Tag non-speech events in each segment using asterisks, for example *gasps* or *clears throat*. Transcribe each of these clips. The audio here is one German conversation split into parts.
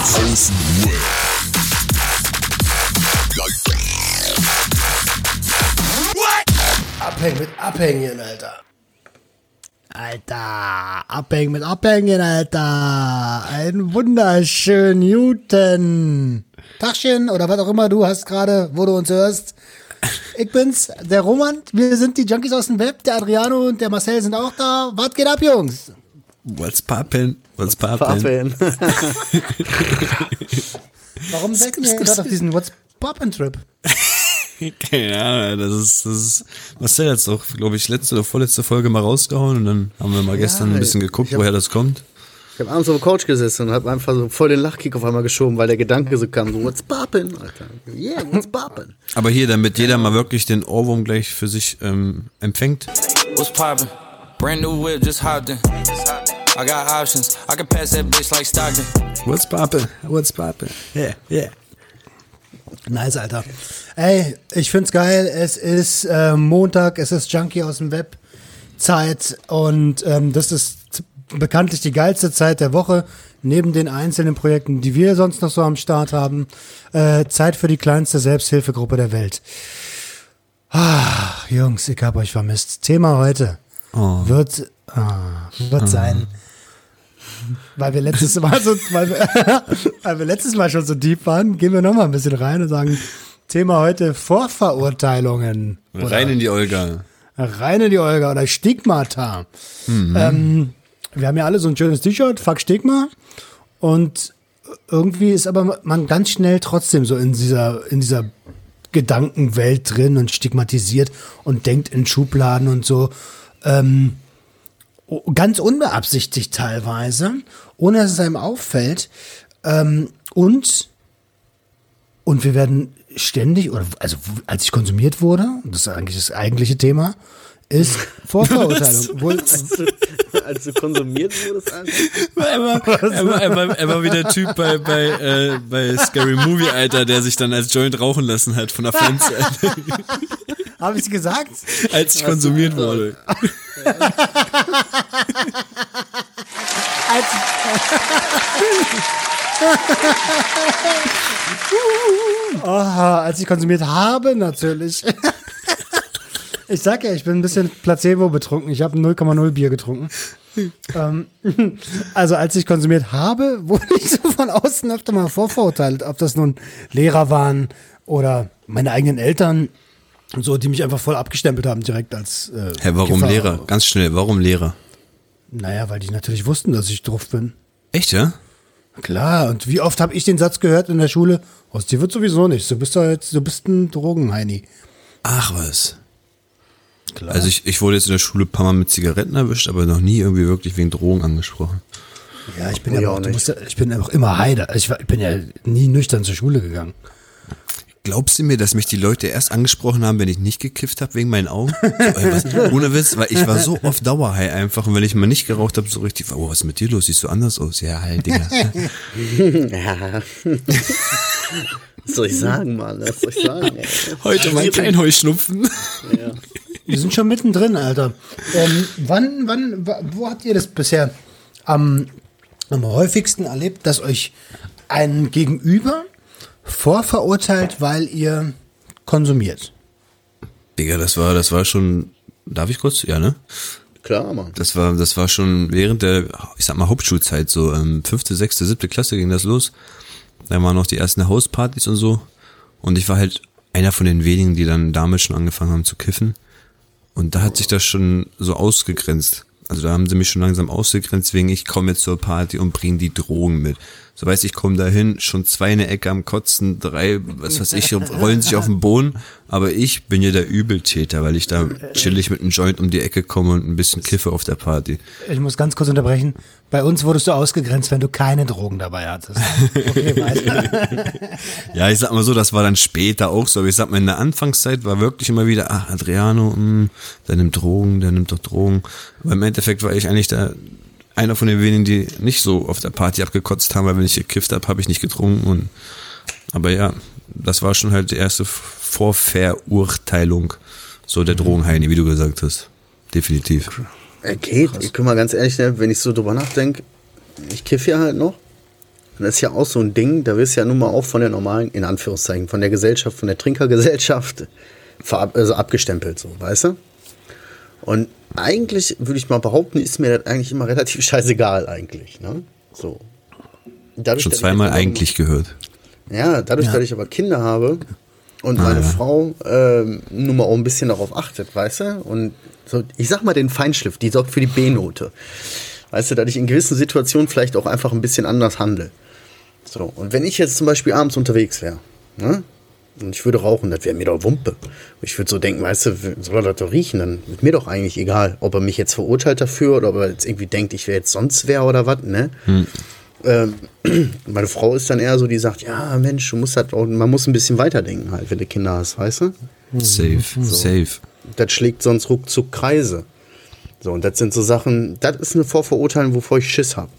Web. Abhängen mit Abhängen, Alter. Alter, abhängen mit Abhängen, Alter. Ein wunderschönen Newton. Tagchen oder was auch immer du hast gerade, wo du uns hörst. Ich bin's, der Roman. Wir sind die Junkies aus dem Web. Der Adriano und der Marcel sind auch da. Was geht ab, Jungs? What's poppin'? What's poppin'? Pappen. Warum seid ihr gerade auf diesen What's Poppin' Trip? Keine Ahnung, das ist, das ist, Marcel hat's doch, glaube ich, letzte oder vorletzte Folge mal rausgehauen und dann haben wir mal gestern ein bisschen geguckt, woher das kommt. Ich habe abends auf der Couch gesessen und habe einfach so voll den Lachkick auf einmal geschoben, weil der Gedanke so kam, so, what's poppin', Alter? Yeah, what's poppin'? Aber hier, damit jeder mal wirklich den Ohrwurm gleich für sich ähm, empfängt. What's poppin'? Brand new whip, just hopped in. I got options. I can pass that bitch like Stockton. What's poppin'? What's poppin'? Yeah, yeah. Nice, Alter. Ey, ich find's geil. Es ist äh, Montag, es ist Junkie aus dem Web Zeit und ähm, das ist bekanntlich die geilste Zeit der Woche. Neben den einzelnen Projekten, die wir sonst noch so am Start haben, äh, Zeit für die kleinste Selbsthilfegruppe der Welt. Ah, Jungs, ich hab euch vermisst. Thema heute wird, ah, wird sein, weil wir letztes Mal so, weil wir, *laughs* weil wir letztes Mal schon so deep waren, gehen wir noch mal ein bisschen rein und sagen, Thema heute Vorverurteilungen. Rein in die Olga. rein in die Olga oder Stigmata. Ähm, wir haben ja alle so ein schönes T-Shirt, Fuck Stigma. Und irgendwie ist aber man ganz schnell trotzdem so in dieser, in dieser Gedankenwelt drin und stigmatisiert und denkt in Schubladen und so. Ähm, ganz unbeabsichtigt teilweise, ohne dass es einem auffällt. Ähm, und und wir werden ständig, oder also als ich konsumiert wurde, das ist eigentlich das eigentliche Thema, ist *laughs* Vorverurteilung. Wohl, Als du konsumiert wurdest, war, er *laughs* war wie der Typ bei, bei, äh, bei Scary Movie, Alter, der sich dann als Joint rauchen lassen hat von der *laughs* Fenster, Habe ich gesagt? als ich konsumiert wurde. Als, Aha, als ich konsumiert habe, natürlich. *laughs* Ich sag ja, ich bin ein bisschen Placebo betrunken. Ich habe 0,0 Bier getrunken. ähm, *laughs* also als ich konsumiert habe, *laughs* wurde ich so von außen öfter mal vorverurteilt, ob das nun Lehrer waren oder meine eigenen Eltern, so die mich einfach voll abgestempelt haben direkt als äh, Hä, warum Kiffer. Lehrer? Ganz schnell, warum Lehrer? Naja, weil die natürlich wussten, dass ich drauf bin. Echt, ja? Klar, und wie oft habe ich den Satz gehört in der Schule, aus dir wird sowieso nichts, du bist doch jetzt, du bist ein Drogenheini. Ach was. Klar. Also ich, ich wurde jetzt in der Schule ein paar Mal mit Zigaretten erwischt, aber noch nie irgendwie wirklich wegen Drogen angesprochen. ja, ich bin ja auch auch, musst ja, ich bin auch immer heide. Ich, war, ich bin ja nie nüchtern zur Schule gegangen. Glaubst du mir, dass mich die Leute erst angesprochen haben, wenn ich nicht gekifft habe wegen meinen Augen? So, ey, was, *laughs* ohne Witz, weil ich war so oft Dauerhigh einfach und wenn ich mal nicht geraucht habe, so richtig, oh, was ist mit dir los? Siehst du anders aus? Ja, halt, Digga. *laughs* Ja. Was soll ich sagen, Mann? Was soll ich sagen? ey? Heute mein Kleinheuschnupfen. Ja. Wir sind schon mittendrin, Alter. Ähm, wann, wann, wa- wo habt ihr das bisher am, am häufigsten erlebt, dass euch ein Gegenüber vorverurteilt, weil ihr konsumiert? Digga, das war, das war schon, darf ich kurz? Ja, ne? Klar, Mann. Das war, das war schon während der, ich sag mal, Hauptschulzeit, so ähm, fünfte, sechste, siebte Klasse ging das los. Da waren noch die ersten Hauspartys und so. Und ich war halt einer von den wenigen, die dann damals schon angefangen haben zu kiffen. Und da hat sich das schon so ausgegrenzt. Also da haben sie mich schon langsam ausgegrenzt, wegen ich komme jetzt zur Party und bring die Drogen mit. So weiß ich, komme dahin, schon zwei in der Ecke am Kotzen, drei, was weiß ich, rollen sich auf den Boden. Aber ich bin ja der Übeltäter, weil ich da chillig mit einem Joint um die Ecke komme und ein bisschen kiffe auf der Party. Ich muss ganz kurz unterbrechen. Bei uns wurdest du ausgegrenzt, wenn du keine Drogen dabei hattest. Okay. *laughs* Ja, ich sag mal so, das war dann später auch so. Aber ich sag mal, in der Anfangszeit war wirklich immer wieder, ach, Adriano, mh, der nimmt Drogen, der nimmt doch Drogen. Aber im Endeffekt war ich eigentlich da einer von den wenigen, die nicht so auf der Party abgekotzt haben, weil wenn ich gekifft habe, habe ich nicht getrunken. Und, aber ja, das war schon halt die erste Vorverurteilung so der Drogenheini, wie du gesagt hast. Definitiv. Er geht. Ich guck mal ganz ehrlich, ne, wenn ich so drüber nachdenke, ich kiff ja halt noch. Und das ist ja auch so ein Ding, da wirst du ja nun mal auch von der normalen, in Anführungszeichen, von der Gesellschaft, von der Trinkergesellschaft *laughs* verab, also abgestempelt, so, weißt du? Und eigentlich würde ich mal behaupten, ist mir das eigentlich immer *laughs* relativ scheißegal eigentlich, ne? So. Dadurch, Schon zweimal aber- eigentlich gehört. Ja, dadurch, dass ich aber Kinder habe und meine ja. Frau ähm, nun mal auch ein bisschen darauf achtet, weißt du? Und so, ich sag mal den Feinschliff, die sorgt für die B-Note. Weißt du, dass ich in gewissen Situationen vielleicht auch einfach ein bisschen anders handle. So, und wenn ich jetzt zum Beispiel abends unterwegs wäre, ne? Und ich würde rauchen, das wäre mir doch Wumpe. Ich würde so denken, weißt du, soll er das doch riechen? Dann ist mir doch eigentlich egal, ob er mich jetzt verurteilt dafür oder ob er jetzt irgendwie denkt, ich wäre jetzt sonst wer oder was, ne? Ähm, *clears throat* meine Frau ist dann eher so, die sagt, ja, Mensch, du musst halt auch, man muss ein bisschen weiterdenken halt, wenn du Kinder hast, weißt du? Safe, safe. Das schlägt sonst ruckzuck Kreise. So, und das sind so Sachen, das ist eine Vorverurteilung, wovor ich Schiss habe.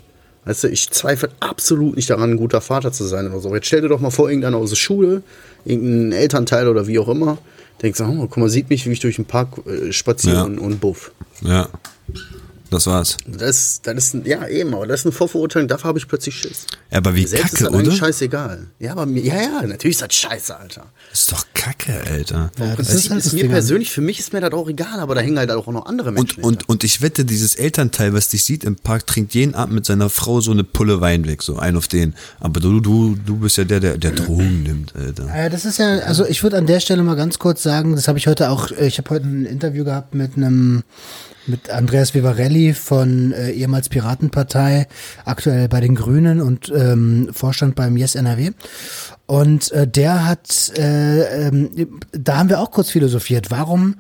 Weißt du, ich zweifle absolut nicht daran, ein guter Vater zu sein oder so. Jetzt stell dir doch mal vor, irgendeiner aus der Schule, irgendein Elternteil oder wie auch immer, denkt so, oh, guck mal, sieht mich, wie ich durch den Park äh, spaziere Ja. und, und buff. Ja. Das war's. Das, das ist, ein- ja, eben, aber das ist eine Vorverurteilung, dafür habe ich plötzlich Schiss. Ja, aber wie Selbst ist kacke, das eigentlich oder? scheißegal. Ja, aber mir, ja, ja, natürlich ist das scheiße, Alter. ist doch kacke, Alter. Ja, das Das ist halt ist das mir Ding. persönlich, für mich ist mir das auch egal, aber da hängen halt auch noch andere Menschen. Und, und, und ich wette, dieses Elternteil, was dich sieht im Park, trinkt jeden Abend mit seiner Frau so eine Pulle Wein weg, so ein auf den. Aber du, du, du bist ja der, der, der Drogen nimmt, Alter. Ja, das ist ja, also ich würde an der Stelle mal ganz kurz sagen, das habe ich heute auch, äh, ich habe heute ein Interview gehabt mit einem, mit Andreas Vivarelli von äh, ehemals Piratenpartei, aktuell bei den Grünen und ähm, Vorstand beim Yes NRW. Und äh, der hat, äh, ähm, da haben wir auch kurz philosophiert, warum,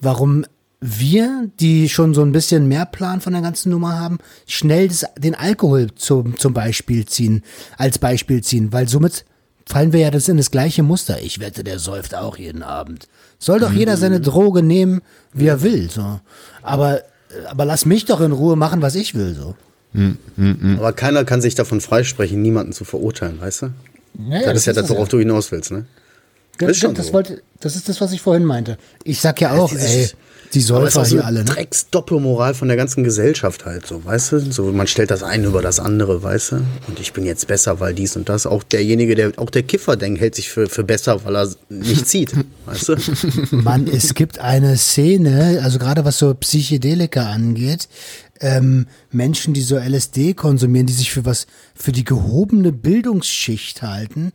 warum wir, die schon so ein bisschen mehr Plan von der ganzen Nummer haben, schnell das, den Alkohol zum, zum Beispiel ziehen, als Beispiel ziehen, weil somit fallen wir ja das in das gleiche Muster. Ich wette, der säuft auch jeden Abend. Soll doch jeder seine Droge nehmen, wie er will, so. Aber, aber lass mich doch in Ruhe machen, was ich will, so. aber keiner kann sich davon freisprechen, niemanden zu verurteilen, weißt du? Ja, das, ist ja das, das worauf du hinaus willst, ne? Das, ist schon das, so. wollte, das ist das, was ich vorhin meinte. Ich sag ja auch, Dieses- ey, die Säufer hier alle, ne? Drecksdoppelmoral von der ganzen Gesellschaft halt, so, weißt du? So, man stellt das eine über das andere, weißt du? Und ich bin jetzt besser, weil dies und das. Auch derjenige, der, auch der Kiffer denkt, hält sich für, für besser, weil er nicht zieht, *laughs* weißt du? Mann, es gibt eine Szene, also gerade was so Psychedelika angeht, ähm, Menschen, die so LSD konsumieren, die sich für was, für die gehobene Bildungsschicht halten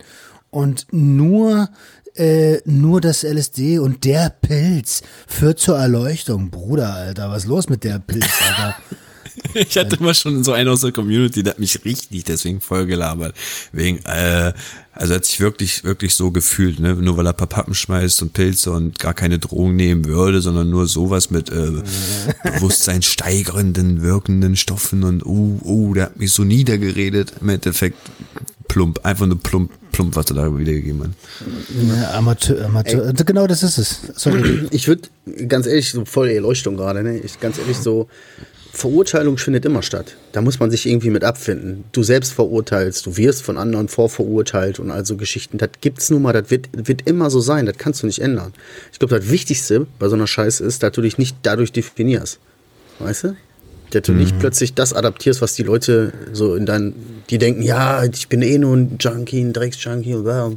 und nur, äh, nur das LSD und der Pilz führt zur Erleuchtung. Bruder, Alter, was ist los mit der Pilz, Alter? *laughs* Ich hatte immer schon so einen aus der Community, der hat mich richtig deswegen voll gelabert. Wegen, äh, also hat sich wirklich, wirklich so gefühlt, ne? Nur weil er ein paar Pappen schmeißt und Pilze und gar keine Drogen nehmen würde, sondern nur sowas mit äh, *laughs* Bewusstsein steigernden, wirkenden Stoffen und uh, uh, der hat mich so niedergeredet. Im Endeffekt plump, einfach nur plump, plump, was er da wiedergegeben hat. Ja, Amateur, Amateur. Genau das ist es. Sorry. *clears throat* Ich würde, ganz ehrlich, so voll Erleuchtung gerade, ne? Ich, ganz ehrlich, so, Verurteilung findet immer statt. Da muss man sich irgendwie mit abfinden. Du selbst verurteilst, du wirst von anderen vorverurteilt und also Geschichten. Das gibt's nun mal, das wird, wird immer so sein, das kannst du nicht ändern. Ich glaube, das Wichtigste bei so einer Scheiße ist, dass du dich nicht dadurch definierst. Weißt du? Dass du nicht plötzlich das adaptierst, was die Leute so in deinen, die denken, ja, ich bin eh nur ein Junkie, ein Drecksjunkie und bla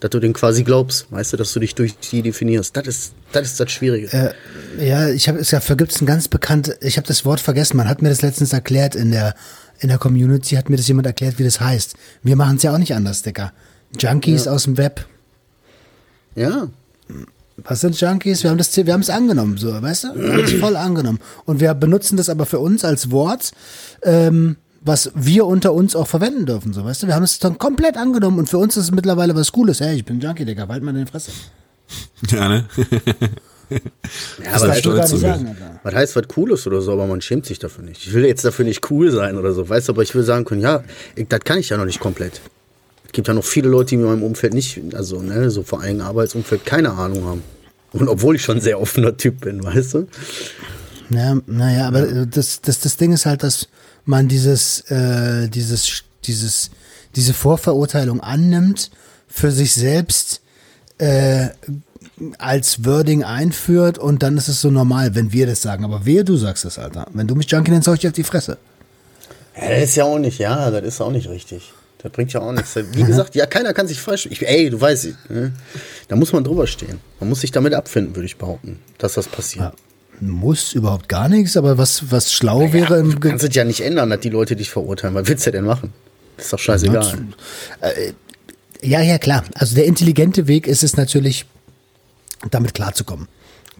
dass du den quasi glaubst, weißt du, dass du dich durch die definierst. Das ist das, ist das Schwierige. Äh, ja, ich habe es dafür gibt es ein ganz bekannt, ich habe das Wort vergessen, man hat mir das letztens erklärt in der in der Community hat mir das jemand erklärt, wie das heißt. Wir machen es ja auch nicht anders, Dicker. Junkies aus dem Web. Ja. Was sind Junkies? Wir haben das wir haben es angenommen, so, weißt du? Wir haben es voll angenommen und wir benutzen das aber für uns als Wort ähm, was wir unter uns auch verwenden dürfen, so, weißt du? Wir haben es dann komplett angenommen und für uns ist es mittlerweile was Cooles. Hey, ich bin Junkie, Digga, halt mal deine Fresse. Ja, ne? Ja, Das aber du stolz sagen, Alter. Was heißt was Cooles oder so, aber man schämt sich dafür nicht. Ich will jetzt dafür nicht cool sein oder so, weißt du, aber ich will sagen können, ja, ich, das kann ich ja noch nicht komplett. Es gibt ja noch viele Leute, die in meinem Umfeld nicht, also ne, so vor allem Arbeitsumfeld keine Ahnung haben. Und obwohl ich schon ein sehr offener Typ bin, weißt du? Ja, naja, aber äh, das, das, das Ding ist halt, dass man dieses, äh, dieses, dieses, diese Vorverurteilung annimmt, für sich selbst äh, als Wording einführt und dann ist es so normal, wenn wir das sagen. Aber wehe, du sagst es, Alter. Wenn du mich Junkie nennst, hau ich dir auf die Fresse. Ja, das ist ja auch nicht, ja, das ist auch nicht richtig. Das bringt ja auch nichts. Wie gesagt, ja, keiner kann sich falsch. Ich, ey, du weißt, ne? da muss man drüber stehen. Man muss sich damit abfinden, würde ich behaupten, dass das passiert. Ja. Muss überhaupt gar nichts, aber was, was schlau wäre im Du kannst es ja nicht ändern, dass die Leute dich verurteilen. Was willst du denn machen? ist doch scheißegal. Ja, ja, klar. Also der intelligente Weg ist es natürlich, damit klarzukommen.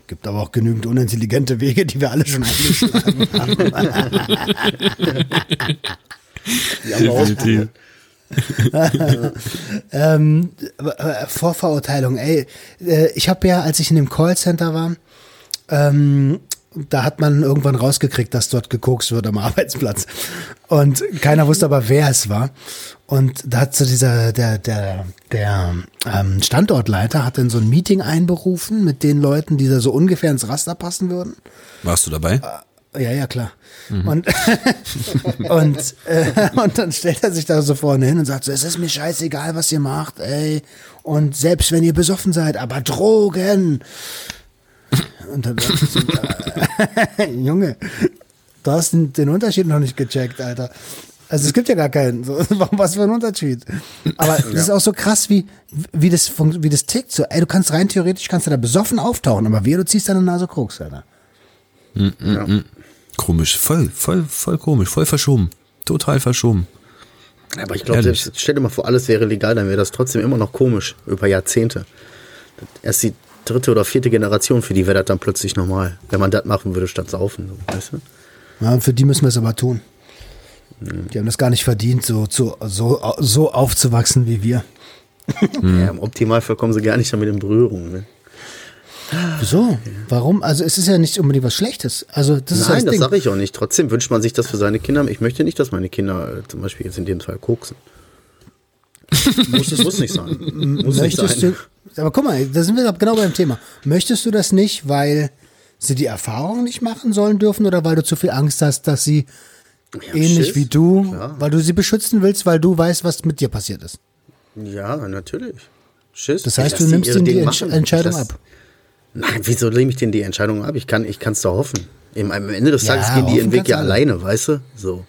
Gibt aber auch genügend unintelligente Wege, die wir alle schon eingeschlagen *laughs* haben. *laughs* Die haben *laughs* ähm, äh, Vorverurteilung, ey. Äh, ich habe ja, als ich in dem Callcenter war, ähm, da hat man irgendwann rausgekriegt, dass dort gekokst wird am Arbeitsplatz. Und keiner wusste aber, wer es war. Und da hat so dieser, der, der, der ähm, Standortleiter hat dann so ein Meeting einberufen mit den Leuten, die da so ungefähr ins Raster passen würden. Warst du dabei? Ja, ja, klar. Und, *laughs* und, äh, und dann stellt er sich da so vorne hin und sagt so, es ist mir scheißegal, was ihr macht, ey. Und selbst wenn ihr besoffen seid, aber Drogen. Und dann dachte ich so, äh, *laughs* Junge, du hast den, den Unterschied noch nicht gecheckt, Alter. Also es gibt ja gar keinen. So, *laughs* was für ein Unterschied. Aber das ist auch so krass, wie, wie, das, wie das tickt. So, ey, du kannst rein theoretisch kannst du da besoffen auftauchen, aber wir, du ziehst deine Nase Koks, Alter. Komisch, voll, voll, voll komisch, voll verschoben. Total verschoben. Aber ich glaube, stell dir mal vor, alles wäre legal, dann wäre das trotzdem immer noch komisch über Jahrzehnte. Erst die dritte oder vierte Generation, für die wäre das dann plötzlich normal, wenn man das machen würde statt saufen. so, Weißt du? Ja, für die müssen wir es aber tun. Die haben das gar nicht verdient, so, so, so, so aufzuwachsen wie wir. *laughs* Ja, Im Optimalfall kommen sie gar nicht damit in Berührung. Ne? Wieso? Warum? Also es ist ja nicht unbedingt was Schlechtes. Also das ist Nein, das das Ding. sage ich auch nicht. Trotzdem wünscht man sich das für seine Kinder. Ich möchte nicht, dass meine Kinder äh, zum Beispiel jetzt in dem Fall koksen. Muss, das muss nicht sein. Muss nicht Möchtest sein. du, aber guck mal, da sind wir genau beim Thema. Möchtest du das nicht, weil sie die Erfahrung nicht machen sollen dürfen oder weil du zu viel Angst hast, dass sie Ja, ähnlich Schiss. wie du, Klar. weil du sie beschützen willst, weil du weißt, was mit dir passiert ist? Ja, natürlich. Schiss. Das heißt, du nimmst ihnen die Entsch machen. Entscheidung ab. Nein, wieso nehme ich denen die Entscheidung ab? Ich kann ich es doch hoffen. Im, am Ende des Ja, Tages gehen die ihren Weg ja alleine, weißt du? So.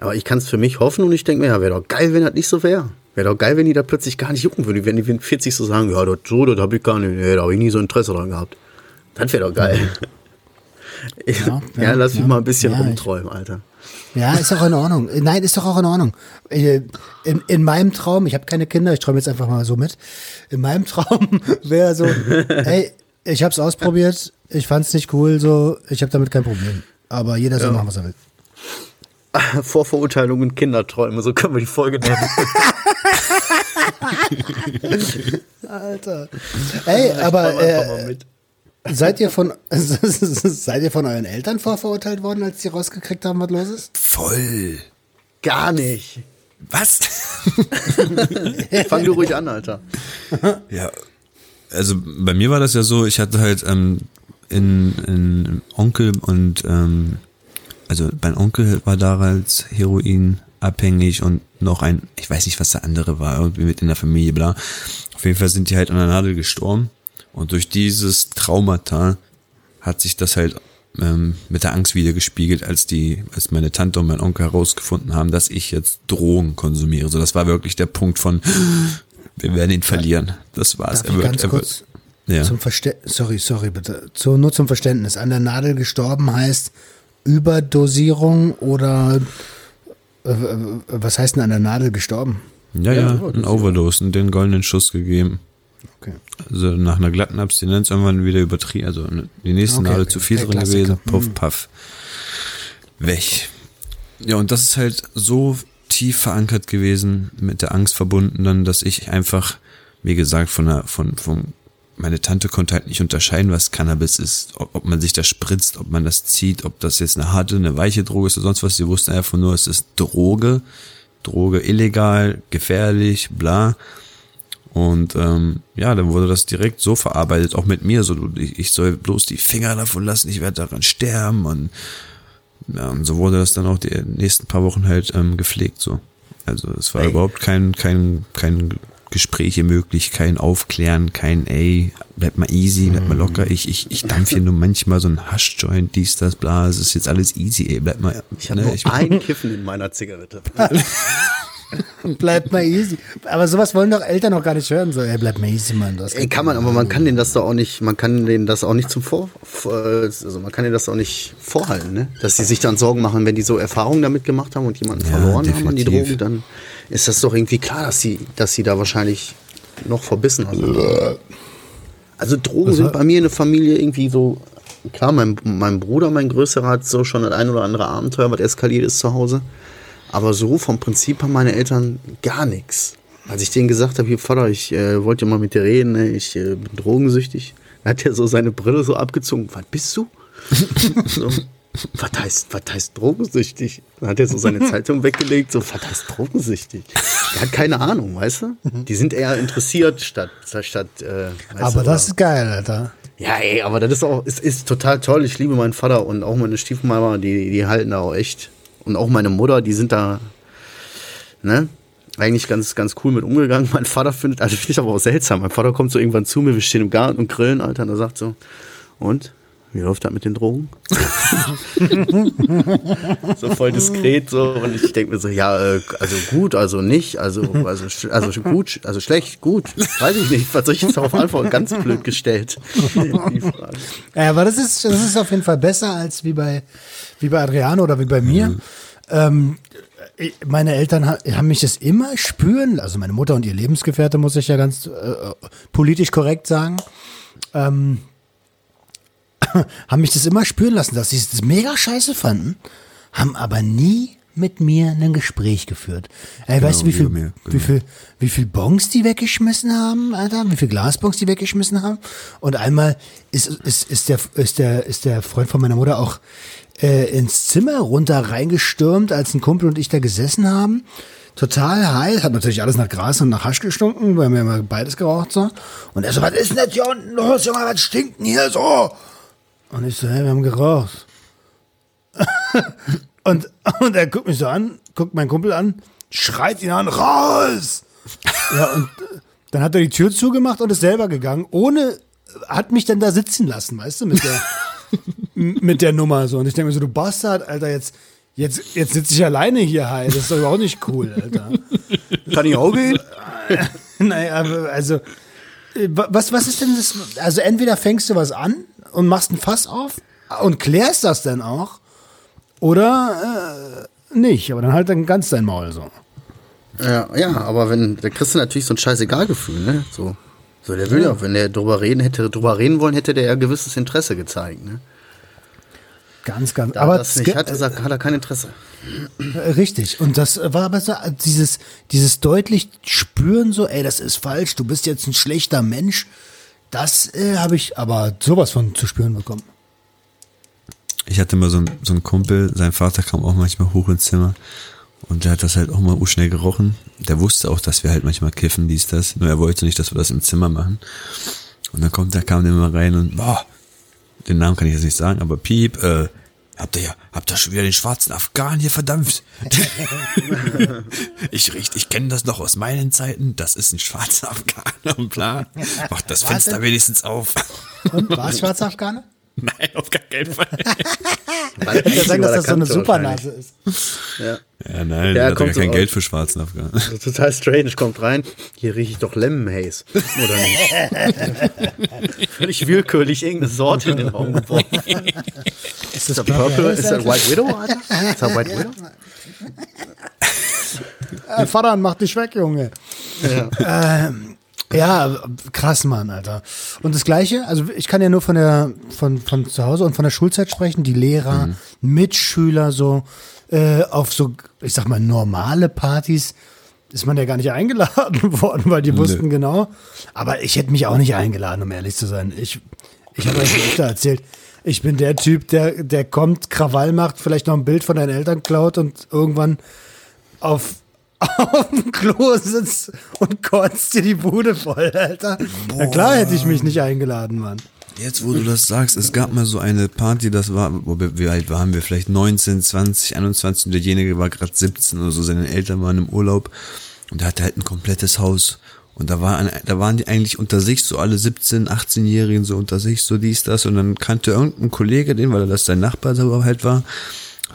Aber ich kann es für mich hoffen und ich denke mir, ja, wäre doch geil, wenn das nicht so wäre. Wäre doch geil, wenn die da plötzlich gar nicht jucken würden. Wenn die mit 40 so sagen, ja, das so, das habe ich gar nicht, nee, da habe ich nie so Interesse dran gehabt. Das wäre doch geil. *laughs* Ja, ja, ja, lass mich ja. mal ein bisschen Ja, rumträumen, Alter. Ja, ist doch in Ordnung. Nein, ist doch auch in Ordnung. Äh, In, in meinem Traum, ich habe keine Kinder, ich träume jetzt einfach mal so mit. In meinem *laughs* Traum wäre so, hey, ich habe es ausprobiert, ich fand es nicht cool, so, ich habe damit kein Problem. Aber jeder soll machen, was er will. *laughs* Vorverurteilungen, Kinderträume, so können wir die Folge nennen. *laughs* Alter. Ey, aber äh, seid ihr von *laughs* seid ihr von euren Eltern vorverurteilt worden, als die rausgekriegt haben, was los ist? Voll. Gar nicht. Was? Fang du ruhig an, Alter. Ja, also bei mir war das ja so, ich hatte halt ähm, in, in Onkel und ähm, also mein Onkel war damals Heroin abhängig und noch ein, ich weiß nicht, was der andere war, irgendwie mit in der Familie, bla. Auf jeden Fall sind die halt an der Nadel gestorben und durch dieses Traumata hat sich das halt ähm, mit der Angst wieder gespiegelt, als die, als meine Tante und mein Onkel herausgefunden haben, dass ich jetzt Drogen konsumiere. So, das war wirklich der Punkt von, *gasps* wir werden ihn verlieren. Das war's. Darf ich ganz kurz ja. zum Verste sorry, sorry bitte. Zu, nur zum Verständnis. An der Nadel gestorben heißt Überdosierung oder äh, äh, was heißt denn an der Nadel gestorben? ja, ja, ein Overdose und den goldenen Schuss gegeben. Okay. Also nach einer glatten Abstinenz irgendwann wieder übertrieben, also die nächste Okay, Nadel okay. zu viel drin Klassiker. gewesen, puff, puff, weg. Ja, und das ist halt so tief verankert gewesen, mit der Angst verbunden dann, dass ich einfach, wie gesagt, von der, von, von, meine Tante konnte halt nicht unterscheiden, was Cannabis ist, ob, ob man sich das spritzt, ob man das zieht, ob das jetzt eine harte, eine weiche Droge ist oder sonst was. Sie wusste einfach nur, es ist Droge, Droge illegal, gefährlich, bla. Und ähm, ja, dann wurde das direkt so verarbeitet, auch mit mir, so ich, ich soll bloß die Finger davon lassen, ich werde daran sterben und, ja, und so wurde das dann auch die nächsten paar Wochen halt ähm, gepflegt so. Also es war Ey. überhaupt kein kein kein Gespräche möglich, kein Aufklären, kein ey, bleib mal easy, bleib mal locker. Ich ich ich dampf hier nur manchmal so ein Haschjoint, dies das bla, es ist jetzt alles easy, ey, bleib mal. Ich habe ne, nur ein Kiffen in meiner Zigarette. *laughs* Bleibt mal easy. Aber sowas wollen doch Eltern noch gar nicht hören. So, ey, bleibt mal easy, Mann. Das Ey, kann man, aber man kann denen das doch auch nicht, man kann denen das auch nicht zum Vor, also man kann denen das auch nicht vorhalten, ne? Dass sie sich dann Sorgen machen, wenn die so Erfahrungen damit gemacht haben und jemanden Ja, verloren haben an die definitiv. Drogen, dann ist das doch irgendwie klar, dass sie, dass sie da wahrscheinlich noch verbissener sind. Also Drogen sind bei mir in der Familie irgendwie so, klar, mein, mein Bruder, mein Größerer, hat so schon das ein oder andere Abenteuer, was eskaliert ist zu Hause. Aber so vom Prinzip haben meine Eltern gar nichts. Als ich denen gesagt habe, hier Vater, ich äh, wollte ja mal mit dir reden, ne? ich äh, bin drogensüchtig, dann hat er so seine Brille so abgezogen. Was bist du? *laughs* so, was heißt, was heißt drogensüchtig? Dann hat er so seine *laughs* Zeitung weggelegt, so, was heißt drogensüchtig? Der hat keine Ahnung, weißt du? Die sind eher interessiert statt, statt äh, Aber du, das ist geil, Alter. ja, ey, aber das ist auch, ist, ist total toll. Ich liebe meinen Vater und auch meine Stiefmama, die, die halten da auch echt. Und auch meine Mutter, die sind da, ne, eigentlich ganz, ganz cool mit umgegangen. Mein Vater findet, also finde ich aber auch seltsam. Mein Vater kommt so irgendwann zu mir, wir stehen im Garten und grillen, Alter, und er sagt so, und? Wie läuft das mit den Drogen? *laughs* so voll diskret so und ich denke mir so, ja, äh, also gut, also nicht, also, also, also gut, also schlecht, gut, weiß ich nicht, was soll ich jetzt darauf antworten? Ganz blöd gestellt. Die Frage. Ja, aber das ist, das ist auf jeden Fall besser als wie bei, wie bei Adriano oder wie bei mir. Ähm, ich- meine Eltern ha- haben mich das immer spüren, also meine Mutter und ihr Lebensgefährte, muss ich ja ganz äh, politisch korrekt sagen, ähm, *laughs* haben mich das immer spüren lassen, dass sie es mega scheiße fanden, haben aber nie mit mir ein Gespräch geführt. Ey, weißt du, wie wie viel, mir, wie genau. viel, wie viel Bongs die weggeschmissen haben, Alter? Wie viel Glasbons die weggeschmissen haben? Und einmal ist, ist, ist der, ist der, ist der Freund von meiner Mutter auch äh, ins Zimmer runter reingestürmt, als ein Kumpel und ich da gesessen haben. Total heiß, hat natürlich alles nach Gras und nach Hasch gestunken, weil wir immer beides geraucht so. Und er so, was ist denn das hier unten los, Junge, was stinkt denn hier so? Und ich so, hey, wir haben geraucht. *laughs* und, und er guckt mich so an, guckt meinen Kumpel an, schreit ihn an, raus! ja, und dann hat er die Tür zugemacht und ist selber gegangen, ohne, hat mich dann da sitzen lassen, weißt du, mit der, *laughs* mit der Nummer so. Und ich denke mir so, du Bastard, Alter, jetzt, jetzt, jetzt sitze ich alleine hier heil. Das ist doch überhaupt nicht cool, Alter. Kann ich auch gehen? *laughs* naja, aber also, was, was ist denn das? Also, entweder fängst du was an und machst ein Fass auf und klärst das dann auch, oder äh, nicht. Aber dann halt dann ganz dein Maul so. Ja, ja, aber wenn, da kriegst du natürlich so ein Scheißegal-Gefühl, ne? So, so der will ja, wenn der drüber reden hätte, drüber reden wollen, hätte der ja gewisses Interesse gezeigt, ne? Ganz, ganz. Da aber er das nicht hat, sagt, hat er kein Interesse. Äh, Richtig. Und das war aber so, äh, dieses, dieses deutlich spüren so, ey, das ist falsch, du bist jetzt ein schlechter Mensch. Das äh, habe ich aber sowas von zu spüren bekommen. Ich hatte mal so einen, so einen Kumpel, sein Vater kam auch manchmal hoch ins Zimmer und der hat das halt auch mal schnell gerochen. Der wusste auch, dass wir halt manchmal kiffen, dies, das. Nur er wollte nicht, dass wir das im Zimmer machen. Und dann kommt, da kam der immer rein und, boah, den Namen kann ich jetzt nicht sagen, aber Piep, äh, habt ihr ja, habt ihr schon wieder den schwarzen Afghan hier verdampft? *laughs* ich riech, ich kenne das noch aus meinen Zeiten, das ist ein schwarzer Afghaner und bla. Macht das Fenster denn? wenigstens auf. Und war es schwarzer Afghaner? *laughs* Nein, auf gar keinen Fall. Ich kann sagen, dass das so eine Supernase ist. Ja. Ja, nein, Der der hat so kein raus. Geld für schwarzen Afghanen. Also *laughs* total strange, kommt rein, hier rieche ich doch Lemon Haze. Oder nicht? *laughs* Völlig willkürlich irgendeine Sorte in den Raum geworfen. Ist das das Purple? Ist das White Widow, Alter? Ist das White Widow? *laughs* Äh, Vater, mach dich weg, Junge. Ähm, ja, krass, Mann, Alter. Und das Gleiche, also ich kann ja nur von der, von, von zu Hause und von der Schulzeit sprechen, die Lehrer, Mitschüler so, äh, auf so, ich sag mal, normale Partys ist man ja gar nicht eingeladen *laughs* worden, weil die wussten genau. Aber ich hätte mich auch nicht eingeladen, um ehrlich zu sein. Ich, ich habe euch öfter erzählt, ich bin der Typ, der, der kommt, Krawall macht, vielleicht noch ein Bild von deinen Eltern klaut und irgendwann auf, *laughs* auf dem Klo sitzt und kotzt dir die Bude voll, Alter. Na klar hätte ich mich nicht eingeladen, Mann. Jetzt, wo du das sagst, es gab mal so eine Party, das war, wie alt waren wir? Vielleicht 19, 20, 21 und derjenige war gerade 17 oder so, seine Eltern waren im Urlaub und er hatte halt ein komplettes Haus. Und da, war ein, da waren die eigentlich unter sich, so alle 17, 18-Jährigen so unter sich, so dies, das. Und dann kannte irgendein Kollege den, weil er das sein Nachbar halt war.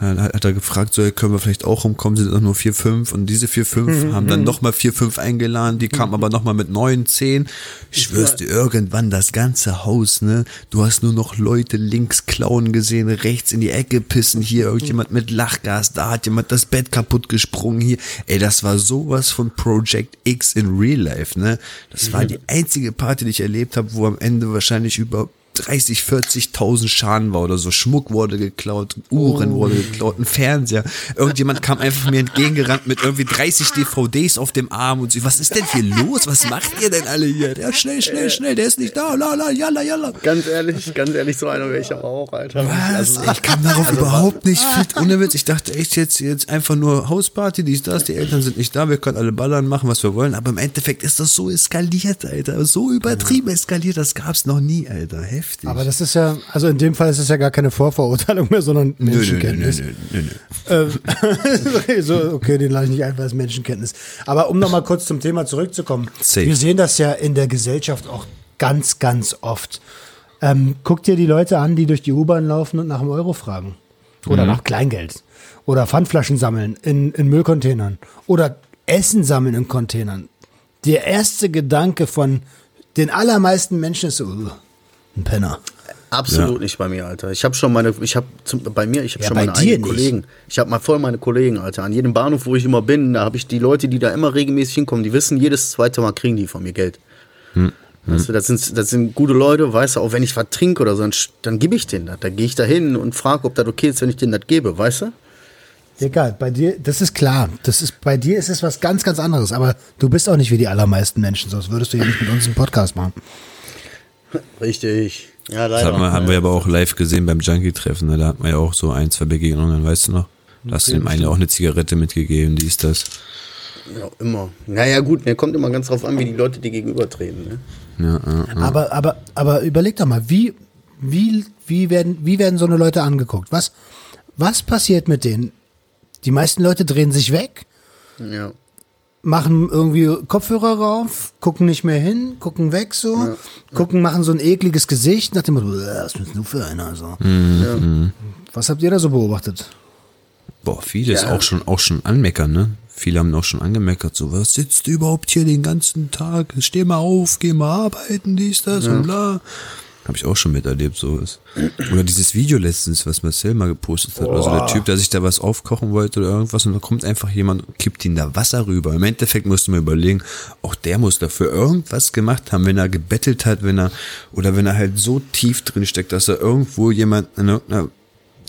Hat, hat er gefragt, so, können wir vielleicht auch rumkommen, sind doch nur vier, fünf? Und diese vier, fünf Mhm, haben dann nochmal vier, fünf eingeladen, die kamen aber nochmal mit neun, zehn. Ich schwör's dir, irgendwann das ganze Haus, ne, du hast nur noch Leute links klauen gesehen, rechts in die Ecke pissen, hier irgendjemand mit Lachgas, da hat jemand das Bett kaputt gesprungen, hier. Ey, das war sowas von Project X in Real Life, ne. Das war die einzige Party, die ich erlebt habe, wo am Ende wahrscheinlich über 30, 40.000 Schaden war oder so. Schmuck wurde geklaut, Uhren Oh. wurde geklaut, ein Fernseher. Irgendjemand kam einfach mir entgegengerannt mit irgendwie 30 DVDs auf dem Arm und so, was ist denn hier los? Was macht ihr denn alle hier? Ja, schnell, schnell, schnell, der ist nicht da, la, la, jalla, jalla. Ganz ehrlich, ganz ehrlich, so einer wäre ich aber auch, Alter. Was? Also, ich kam darauf überhaupt nicht fit. Ohne Witz, ich dachte echt jetzt, jetzt einfach nur Hausparty, dies, das, die Eltern sind nicht da, wir können alle ballern, machen, was wir wollen. Aber im Endeffekt ist das so eskaliert, Alter. So übertrieben eskaliert, das gab's noch nie, Alter. Heftig. Aber das ist ja, also in dem Fall ist es ja gar keine Vorverurteilung mehr, sondern Nö, nö, nö, nö, Menschenkenntnis. nö. Ähm, *laughs* so, okay, den lade ich nicht einfach als Menschenkenntnis. Aber um nochmal kurz zum Thema zurückzukommen. Safe. Wir sehen das ja in der Gesellschaft auch ganz, ganz oft. Ähm, guck dir die Leute an, die durch die U-Bahn laufen und nach dem Euro fragen. Oder nach Kleingeld. Oder Pfandflaschen sammeln in, in Müllcontainern. Oder Essen sammeln in Containern. Der erste Gedanke von den allermeisten Menschen ist so, "Ugh, ein Penner. Absolut Ja. nicht bei mir, Alter. Ich habe schon meine, ich habe bei mir, ich habe Ja, schon meine dir eigenen nicht. Kollegen. Ich habe mal voll meine Kollegen, Alter. An jedem Bahnhof, wo ich immer bin, da habe ich die Leute, die da immer regelmäßig hinkommen, die wissen, jedes zweite Mal kriegen die von mir Geld. Hm. Weißt du, das sind, das sind gute Leute, weißt du, auch wenn ich was trinke oder so, dann, dann gebe ich denen das. Da gehe ich da hin und frage, ob das okay ist, wenn ich denen das gebe, weißt du? Egal, bei dir, das ist klar. Das ist, bei dir ist es was ganz, ganz anderes. Aber du bist auch nicht wie die allermeisten Menschen, sonst würdest du ja nicht mit uns einen Podcast machen. Richtig. Ja, Das leider. hat man, haben wir aber auch live gesehen beim Junkie-Treffen. Ne? Da hat man ja auch so ein, zwei Begegnungen, weißt du noch? Da hast du dem einen auch eine Zigarette mitgegeben, die ist das. Ja, immer. Naja, gut, ne, kommt immer ganz drauf an, wie die Leute dir gegenübertreten. Ne? Ja, ja, ja. Aber, aber, aber überleg doch mal, wie, wie, wie werden, wie werden so eine Leute angeguckt? Was, was passiert mit denen? Die meisten Leute drehen sich weg, Ja. Machen irgendwie Kopfhörer rauf, gucken nicht mehr hin, gucken weg so, gucken, machen so ein ekliges Gesicht nach dem Motto, "Äh, was bist du für einer? So. Was habt ihr da so beobachtet? Boah, vieles Ja. auch schon, auch schon anmeckern, ne? Viele haben auch schon angemeckert, so, was sitzt du überhaupt hier den ganzen Tag? Steh mal auf, geh mal arbeiten, dies, das und bla. Habe ich auch schon miterlebt, sowas. Oder dieses Video letztens, was Marcel mal gepostet hat. Also der Typ, der sich da was aufkochen wollte oder irgendwas und da kommt einfach jemand und kippt ihn da Wasser rüber. Im Endeffekt musst du mir überlegen, auch der muss dafür irgendwas gemacht haben, wenn er gebettelt hat, wenn er, oder wenn er halt so tief drin steckt, dass er irgendwo jemand in irgendeiner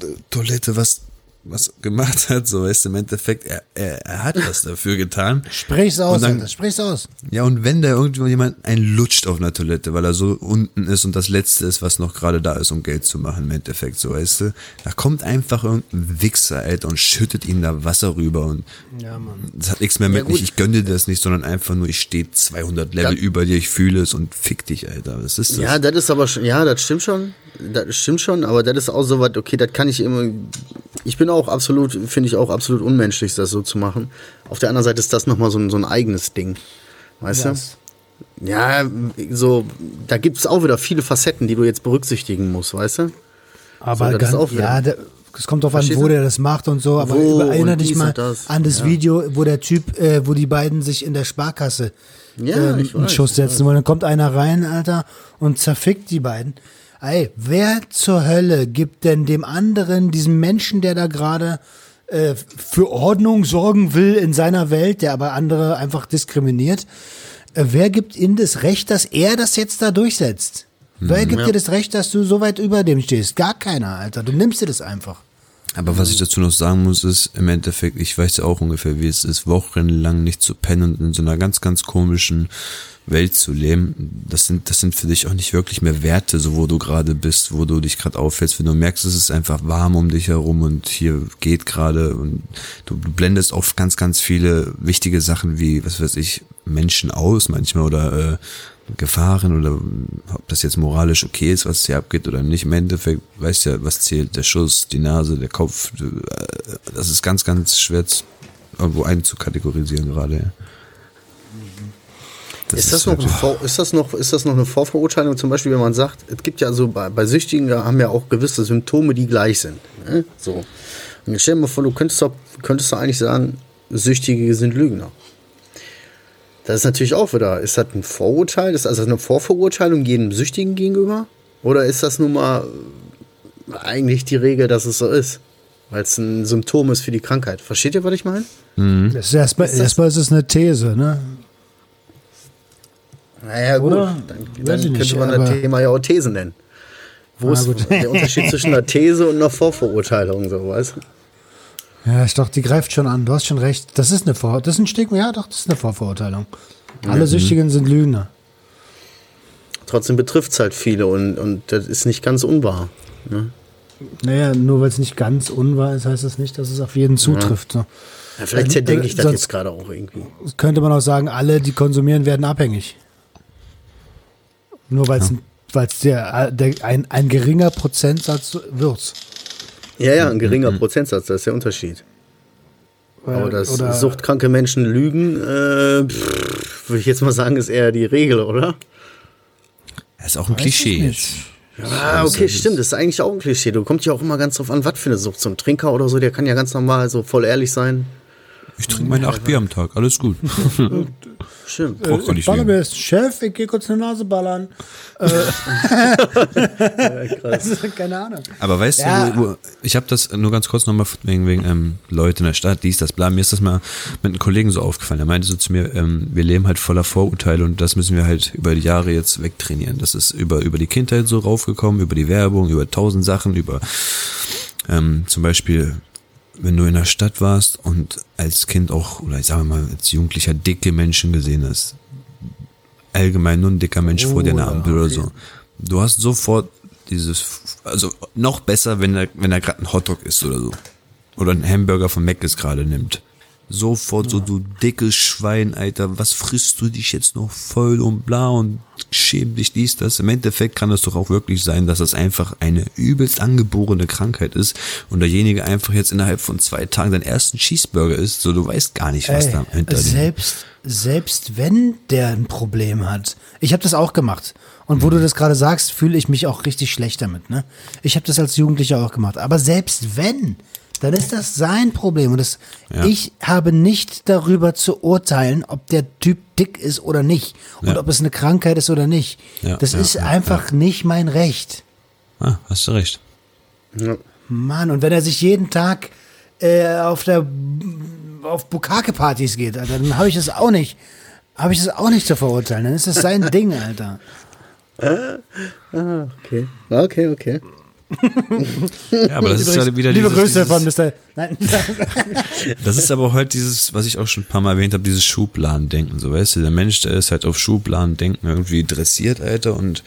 äh, Toilette was was gemacht hat, so weißt du, im Endeffekt, er, er, er hat was dafür getan. Sprich's aus, dann- Alter, sprich's aus. Ja, und wenn da irgendjemand einen lutscht auf einer Toilette, weil er so unten ist und das Letzte ist, was noch gerade da ist, um Geld zu machen, im Endeffekt, so weißt du, da kommt einfach irgendein Wichser, Alter, und schüttet ihm da Wasser rüber und Ja, Mann. das hat nichts mehr mit gut. nicht, ich gönne dir das nicht, sondern einfach nur, ich stehe 200 Level Ja. über dir, ich fühle es und fick dich, Alter, was ist das? Ja, das ist aber schon, ja, das stimmt schon. Das stimmt schon, aber das ist auch so was, okay, das kann ich immer. Ich bin auch absolut, finde ich auch absolut unmenschlich, das so zu machen. Auf der anderen Seite ist das nochmal so ein, so ein eigenes Ding. Weißt Was? du? Ja, so, da gibt es auch wieder viele Facetten, die du jetzt berücksichtigen musst, weißt du? Aber So, ganz, auch wieder- ja, der, es kommt drauf an, wo der das macht und so, aber Wo erinnere dich mal das. an das Ja. Video, wo der Typ, äh, wo die beiden sich in der Sparkasse Ja, ähm, einen weiß, Schuss setzen wollen. Dann kommt einer rein, Alter, und zerfickt die beiden. Ey, wer zur Hölle gibt denn dem anderen, diesem Menschen, der da gerade äh, für Ordnung sorgen will in seiner Welt, der aber andere einfach diskriminiert, äh, wer gibt ihm das Recht, dass er das jetzt da durchsetzt? Wer gibt dir das Recht, dass du so weit über dem stehst? Gar keiner, Alter. Du nimmst dir das einfach. Aber was ich dazu noch sagen muss, ist im Endeffekt, ich weiß ja auch ungefähr, wie es ist, wochenlang nicht zu pennen und in so einer ganz, ganz komischen Welt zu leben. Das sind, das sind für dich auch nicht wirklich mehr Werte, so wo du gerade bist, wo du dich gerade aufhältst. Wenn du merkst, es ist einfach warm um dich herum und hier geht gerade und du, du blendest auf ganz, ganz viele wichtige Sachen wie, was weiß ich, Menschen aus manchmal oder äh, Gefahren oder ob das jetzt moralisch okay ist, was hier abgeht oder nicht. Im Endeffekt weißt ja, was zählt. Der Schuss, die Nase, der Kopf. äh, Das ist ganz, ganz schwer irgendwo einzukategorisieren gerade. Ja. ist, das noch wirklich- eine Vor, ist, das noch, ist das noch eine Vorverurteilung, zum Beispiel, wenn man sagt, es gibt ja so bei, bei Süchtigen haben ja auch gewisse Symptome, die gleich sind. Ne? So. Jetzt Stell dir mal vor, du könntest doch, könntest doch eigentlich sagen, Süchtige sind Lügner. Das ist natürlich auch wieder, ist das ein Vorurteil? Ist das also eine Vorverurteilung jedem Süchtigen gegenüber? Oder ist das nun mal eigentlich die Regel, dass es so ist? Weil es ein Symptom ist für die Krankheit. Versteht ihr, was ich meine? Das ist erstmal, erstmal ist es eine These, ne? Naja, gut. Oder? Dann, dann könnte nicht, man das Thema ja auch These nennen. Wo Ah, ist gut. der Unterschied zwischen einer *laughs* These und einer Vorverurteilung, so, weißt du? Ja, ich doch, die greift schon an. Du hast schon recht. Das ist eine Vor, das ist ein Stigma. Ja, doch, das ist eine Vorverurteilung. Alle Süchtigen sind Lügner. Trotzdem betrifft es halt viele und, und das ist nicht ganz unwahr. Ne? Naja, nur weil es nicht ganz unwahr ist, heißt das nicht, dass es auf jeden zutrifft. So. Ja, vielleicht Ähm, zerdenke ich äh, das jetzt gerade auch irgendwie. Könnte man auch sagen, alle, die konsumieren, werden abhängig. Nur weil es weil's der, der, ein, ein geringer Prozentsatz wird. Ja, ja, ein geringer Prozentsatz, das ist der Unterschied. Aber dass suchtkranke Menschen lügen, äh, pff, würde ich jetzt mal sagen, ist eher die Regel, oder? Das ist auch ein Weiß Klischee. Ah, okay, stimmt. Das ist eigentlich auch ein Klischee. Du kommst ja auch immer ganz drauf an, was für eine Sucht. So ein Trinker oder so, der kann ja ganz normal so voll ehrlich sein. Ich trinke meine acht Bier am Tag, alles gut. *laughs* Stimmt. Braucht gar Ich nicht jetzt, Chef, ich gehe kurz eine Nase ballern. *laughs* Äh, also, *laughs* keine Ahnung. Aber weißt Ja. du, ich habe das nur ganz kurz nochmal wegen, wegen ähm, Leute in der Stadt, dies, das, bla. Mir ist das mal mit einem Kollegen so aufgefallen. Er meinte so zu mir, ähm, wir leben halt voller Vorurteile und das müssen wir halt über die Jahre jetzt wegtrainieren. Das ist über, über die Kindheit so raufgekommen, über die Werbung, über tausend Sachen, über ähm, zum Beispiel, wenn du in der Stadt warst und als Kind auch, oder ich sage mal, als Jugendlicher dicke Menschen gesehen hast, allgemein nur ein dicker Mensch vor dir in der Oh, Ampel oder okay. so. Du hast sofort dieses, also noch besser, wenn er, wenn er gerade ein Hotdog isst oder so. Oder einen Hamburger von Mc's gerade nimmt. Sofort so, du dickes Schwein, Alter, was frisst du dich jetzt noch voll und bla und schäm dich dies, das. Im Endeffekt kann es doch auch wirklich sein, dass es einfach eine übelst angeborene Krankheit ist und derjenige einfach jetzt innerhalb von zwei Tagen seinen ersten Cheeseburger isst, so du weißt gar nicht, was Ey, da hinter dem selbst, selbst wenn der ein Problem hat. Ich habe das auch gemacht. Und wo du das gerade sagst, fühle ich mich auch richtig schlecht damit. Ne? Ich habe das als Jugendlicher auch gemacht. Aber selbst wenn, dann ist das sein Problem. Und das, Ja. ich habe nicht darüber zu urteilen, ob der Typ dick ist oder nicht. Und Ja. ob es eine Krankheit ist oder nicht. Ja, das ja, ist ja, einfach nicht mein Recht. Ah, hast du recht. Ja. Mann, und wenn er sich jeden Tag äh, auf der auf Bukake-Partys geht, Alter, dann habe ich das auch nicht, habe ich das auch nicht zu verurteilen. Dann ist das sein *laughs* Ding, Alter. Okay. Okay, okay. Ja, aber das ist ja wieder Liebe dieses, Grüße von Mr. Nein. *laughs* Das ist aber heute dieses, was ich auch schon ein paar Mal erwähnt habe, dieses Schubladendenken. So weißt du, der Mensch, der ist halt auf Schubladendenken irgendwie dressiert, Alter, und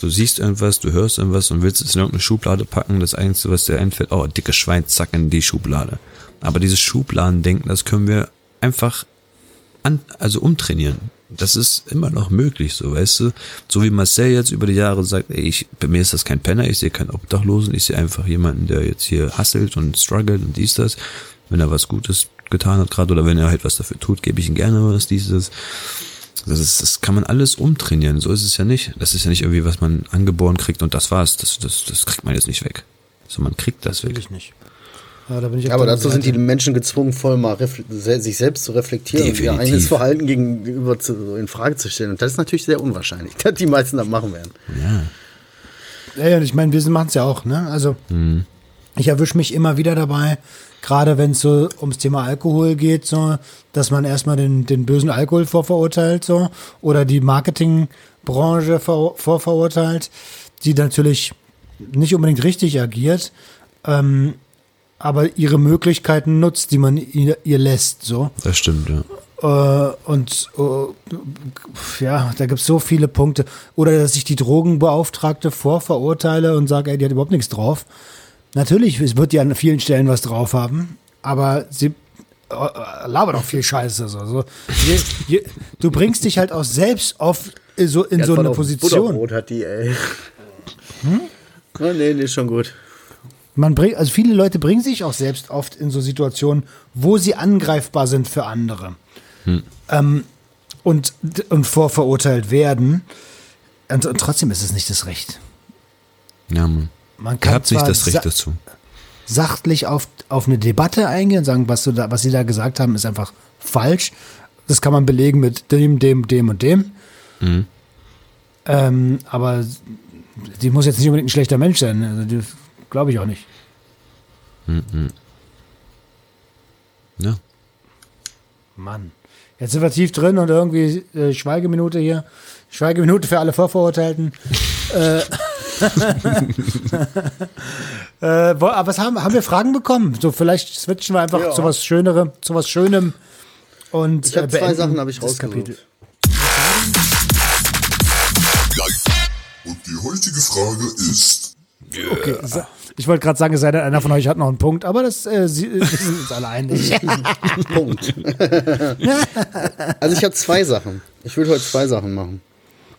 du siehst irgendwas, du hörst irgendwas und willst es in irgendeine Schublade packen. Das Einzige, was dir einfällt, oh, dicke Schwein, zack, in die Schublade. Aber dieses Schubladendenken, das können wir einfach an, also umtrainieren. Das ist immer noch möglich, so weißt du. So wie Marcel jetzt über die Jahre sagt, ey, ich, bei mir ist das kein Penner, ich sehe keinen Obdachlosen, ich sehe einfach jemanden, der jetzt hier hustelt und struggelt und dies, das. Wenn er was Gutes getan hat gerade oder wenn er halt was dafür tut, gebe ich ihm gerne was, dieses. Das, ist, das kann man alles umtrainieren, so ist es ja nicht. Das ist ja nicht irgendwie, was man angeboren kriegt und das war's. Das, das, das kriegt man jetzt nicht weg. So, man kriegt das weg. ich nicht. Ja, da bin ich auf Aber dazu sind die. Menschen gezwungen, voll mal sich selbst zu reflektieren und ihr Definitiv. eigenes Verhalten gegenüber zu, in Frage zu stellen. Und das ist natürlich sehr unwahrscheinlich, *laughs* dass die meisten das machen werden. Ja. Ja, ja, und ich meine, wir machen es ja auch, ne? Also, ich erwische mich immer wieder dabei, gerade wenn es so ums Thema Alkohol geht, so, dass man erstmal den, den bösen Alkohol vorverurteilt, so, oder die Marketingbranche vor, vorverurteilt, die natürlich nicht unbedingt richtig agiert, ähm, aber ihre Möglichkeiten nutzt, die man ihr, ihr lässt, so. Das stimmt, ja. Äh, und äh, ja, da gibt es so viele Punkte. Oder dass ich die Drogenbeauftragte vorverurteile und sage, ey, die hat überhaupt nichts drauf. Natürlich, es wird ja an vielen Stellen was drauf haben, aber sie äh, labert auch viel Scheiße. So. So, je, je, du bringst dich halt auch selbst auf so, in Ja, so eine Position. Butterbrot hat die, ey. Hm? Oh, nee, nee, ist schon gut. Man bringt, also viele Leute bringen sich auch selbst oft in so Situationen, wo sie angreifbar sind für andere. Ähm, und, und vorverurteilt werden. Und, und trotzdem ist es nicht das Recht. Ja, man. Man Er hat nicht zwar das Recht dazu. sachlich auf, auf eine Debatte eingehen und sagen, was, du da, was sie da gesagt haben, ist einfach falsch. Das kann man belegen mit dem, dem, dem und dem. Mhm. Ähm, aber die muss jetzt nicht unbedingt ein schlechter Mensch sein. Also die glaube ich auch nicht. Ja. Mann. Jetzt sind wir tief drin und irgendwie äh, Schweigeminute hier. Schweigeminute für alle Vorverurteilten. *laughs* äh, *laughs* äh, wo- aber was haben, haben wir Fragen bekommen? So, vielleicht switchen wir einfach Ja. zu was Schönerem, zu was Schönem. Und, Ich äh, zwei beenden Sachen habe ich das Kapitel. rausgesucht. Und die heutige Frage ist, Okay, so, ich wollte gerade sagen, es sei denn, einer von euch hat noch einen Punkt, aber das äh, sie, wir sind uns alle einig. *laughs* Punkt. also ich habe zwei Sachen. Ich will heute zwei Sachen machen.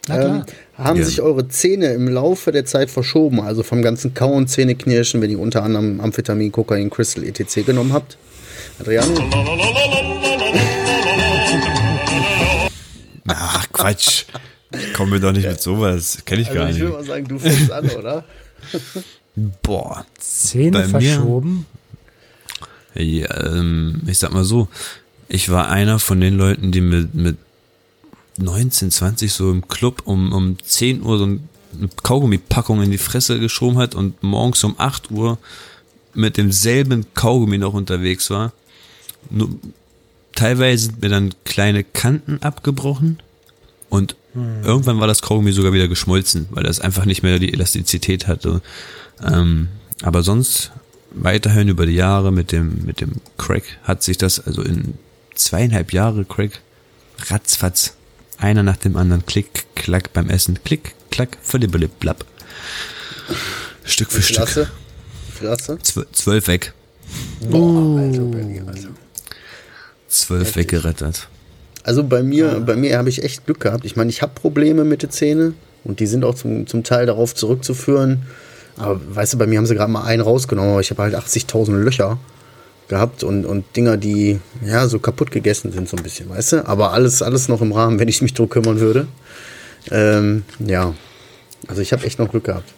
Ähm, haben Ja. sich eure Zähne im Laufe der Zeit verschoben, also vom ganzen Kauen, Zähneknirschen, wenn ihr unter anderem Amphetamin, Kokain, Crystal, etc. genommen habt? Adriano? Ach, Quatsch. Komm mir doch nicht mit sowas. Kenn ich gar Also ich will nicht. mal sagen, du fängst an, oder? Boah. Zähne Bei mir- verschoben. Ja, ähm, ich sag mal so, ich war einer von den Leuten, die mit, mit 19, 20 so im Club um, um 10 Uhr so ein- eine Kaugummipackung in die Fresse geschoben hat und morgens um 8 Uhr mit demselben Kaugummi noch unterwegs war. Nur, teilweise sind mir dann kleine Kanten abgebrochen und irgendwann war das Kaugummi sogar wieder geschmolzen, weil das einfach nicht mehr die Elastizität hatte. Ähm, aber sonst weiterhin über die Jahre mit dem, mit dem Crack hat sich das also in zweieinhalb Jahre Crack ratzfatz einer nach dem anderen klick, klack beim Essen, klick, klack, verlibbelib, blapp. Stück für Stück. Klasse. Klasse. Zw zwölf weg. Boah, Alter, Bernie, Alter. Zwölf weggerettet. Also bei mir, bei mir habe ich echt Glück gehabt. Ich meine, ich habe Probleme mit den Zähnen und die sind auch zum, zum Teil darauf zurückzuführen. Aber weißt du, bei mir haben sie gerade mal einen rausgenommen, aber ich habe halt 80.000 Löcher gehabt und, und Dinger, die ja so kaputt gegessen sind, so ein bisschen, weißt du? Aber alles, alles noch im Rahmen, *laughs* wenn ich mich drum kümmern würde. Ähm, ja, also ich habe echt noch Glück gehabt.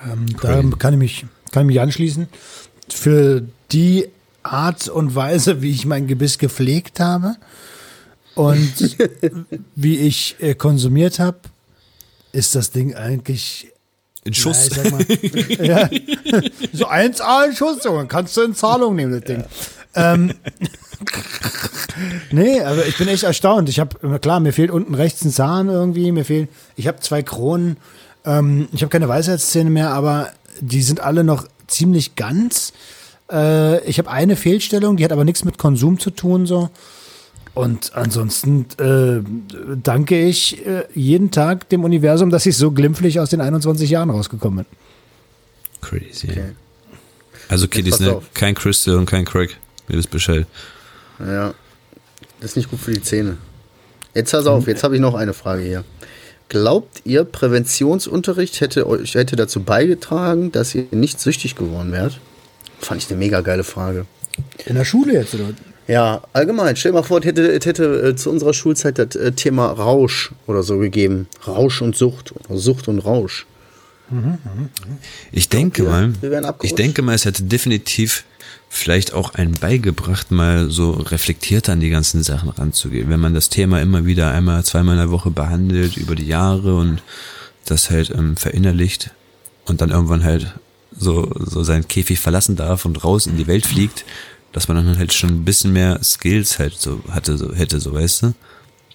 Ähm, da kann ich, mich, kann ich mich anschließen. Für die Art und Weise, wie ich mein Gebiss gepflegt habe und *laughs* wie ich äh, konsumiert habe, ist das Ding eigentlich In Ja, Schuss. sag mal, *laughs* ja, so 1A in Schuss, Junge, kannst du in Zahlung nehmen, das Ding. Ähm, *laughs* nee, aber ich bin echt erstaunt. Ich habe, klar, mir fehlt unten rechts ein Zahn irgendwie, mir fehlt, ich habe zwei Kronen, ähm, ich habe keine Weisheitszähne mehr, aber die sind alle noch ziemlich ganz. Äh, ich habe eine Fehlstellung, die hat aber nichts mit Konsum zu tun, so. Und ansonsten äh, danke ich äh, jeden Tag dem Universum, dass ich so glimpflich aus den 21 Jahren rausgekommen bin. Crazy. Okay. Also Kiddies, ne? auf. Kein Crystal und kein Crack. Ihr wisst Bescheid. Ja, das ist nicht gut für die Zähne. Jetzt pass auf, jetzt habe ich noch eine Frage hier. Glaubt ihr, Präventionsunterricht hätte euch hätte dazu beigetragen, dass ihr nicht süchtig geworden wärt? Fand ich eine mega geile Frage. In der Schule jetzt, oder? Ja, allgemein. Stell dir mal vor, es hätte, es hätte äh, zu unserer Schulzeit das äh, Thema Rausch oder so gegeben. Rausch und Sucht. Oder Sucht und Rausch. Ich denke wir- mal, wir wären abgerutscht. ich denke mal, es hätte definitiv vielleicht auch einen beigebracht, mal so reflektiert an die ganzen Sachen ranzugehen. Wenn man das Thema immer wieder einmal, zweimal in der Woche behandelt über die Jahre und das halt ähm, verinnerlicht und dann irgendwann halt so, so seinen Käfig verlassen darf und raus in die Welt fliegt, dass man dann halt schon ein bisschen mehr Skills halt so hatte, so hätte, so weißt du?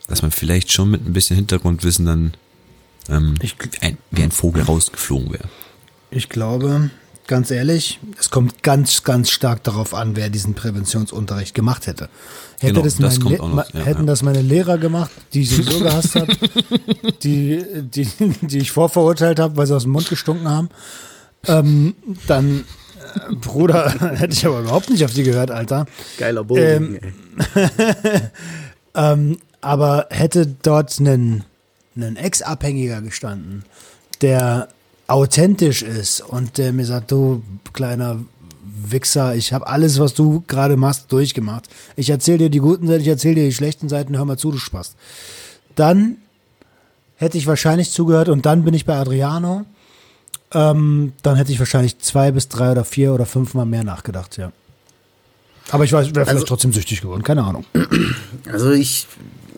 Dass man vielleicht schon mit ein bisschen Hintergrundwissen dann ähm, Ich- ein, wie ein Vogel rausgeflogen wäre. Ich glaube, ganz ehrlich, es kommt ganz, ganz stark darauf an, wer diesen Präventionsunterricht gemacht hätte. Hätte Genau, das, das Le- noch, ja, hätten ja. das meine Lehrer gemacht, die ich sowieso gehasst habe, *laughs* die, die, die ich vorverurteilt habe, weil sie aus dem Mund gestunken haben, ähm, dann, Bruder, *laughs* hätte ich aber überhaupt nicht auf die gehört, Alter. Geiler Bogen. Ähm, ey. *laughs* aber hätte dort ein, ein Ex-Abhängiger gestanden, der authentisch ist und der mir sagt, du kleiner Wichser, ich habe alles, was du gerade machst, durchgemacht. Ich erzähle dir die guten Seiten, ich erzähle dir die schlechten Seiten, hör mal zu, du Spaß. Dann hätte ich wahrscheinlich zugehört und dann bin ich bei Adriano. Ähm, dann hätte ich wahrscheinlich zwei bis drei oder vier oder fünfmal mehr nachgedacht, ja. Aber ich weiß, wäre vielleicht Also- trotzdem süchtig geworden, keine Ahnung. *clears throat* Also ich,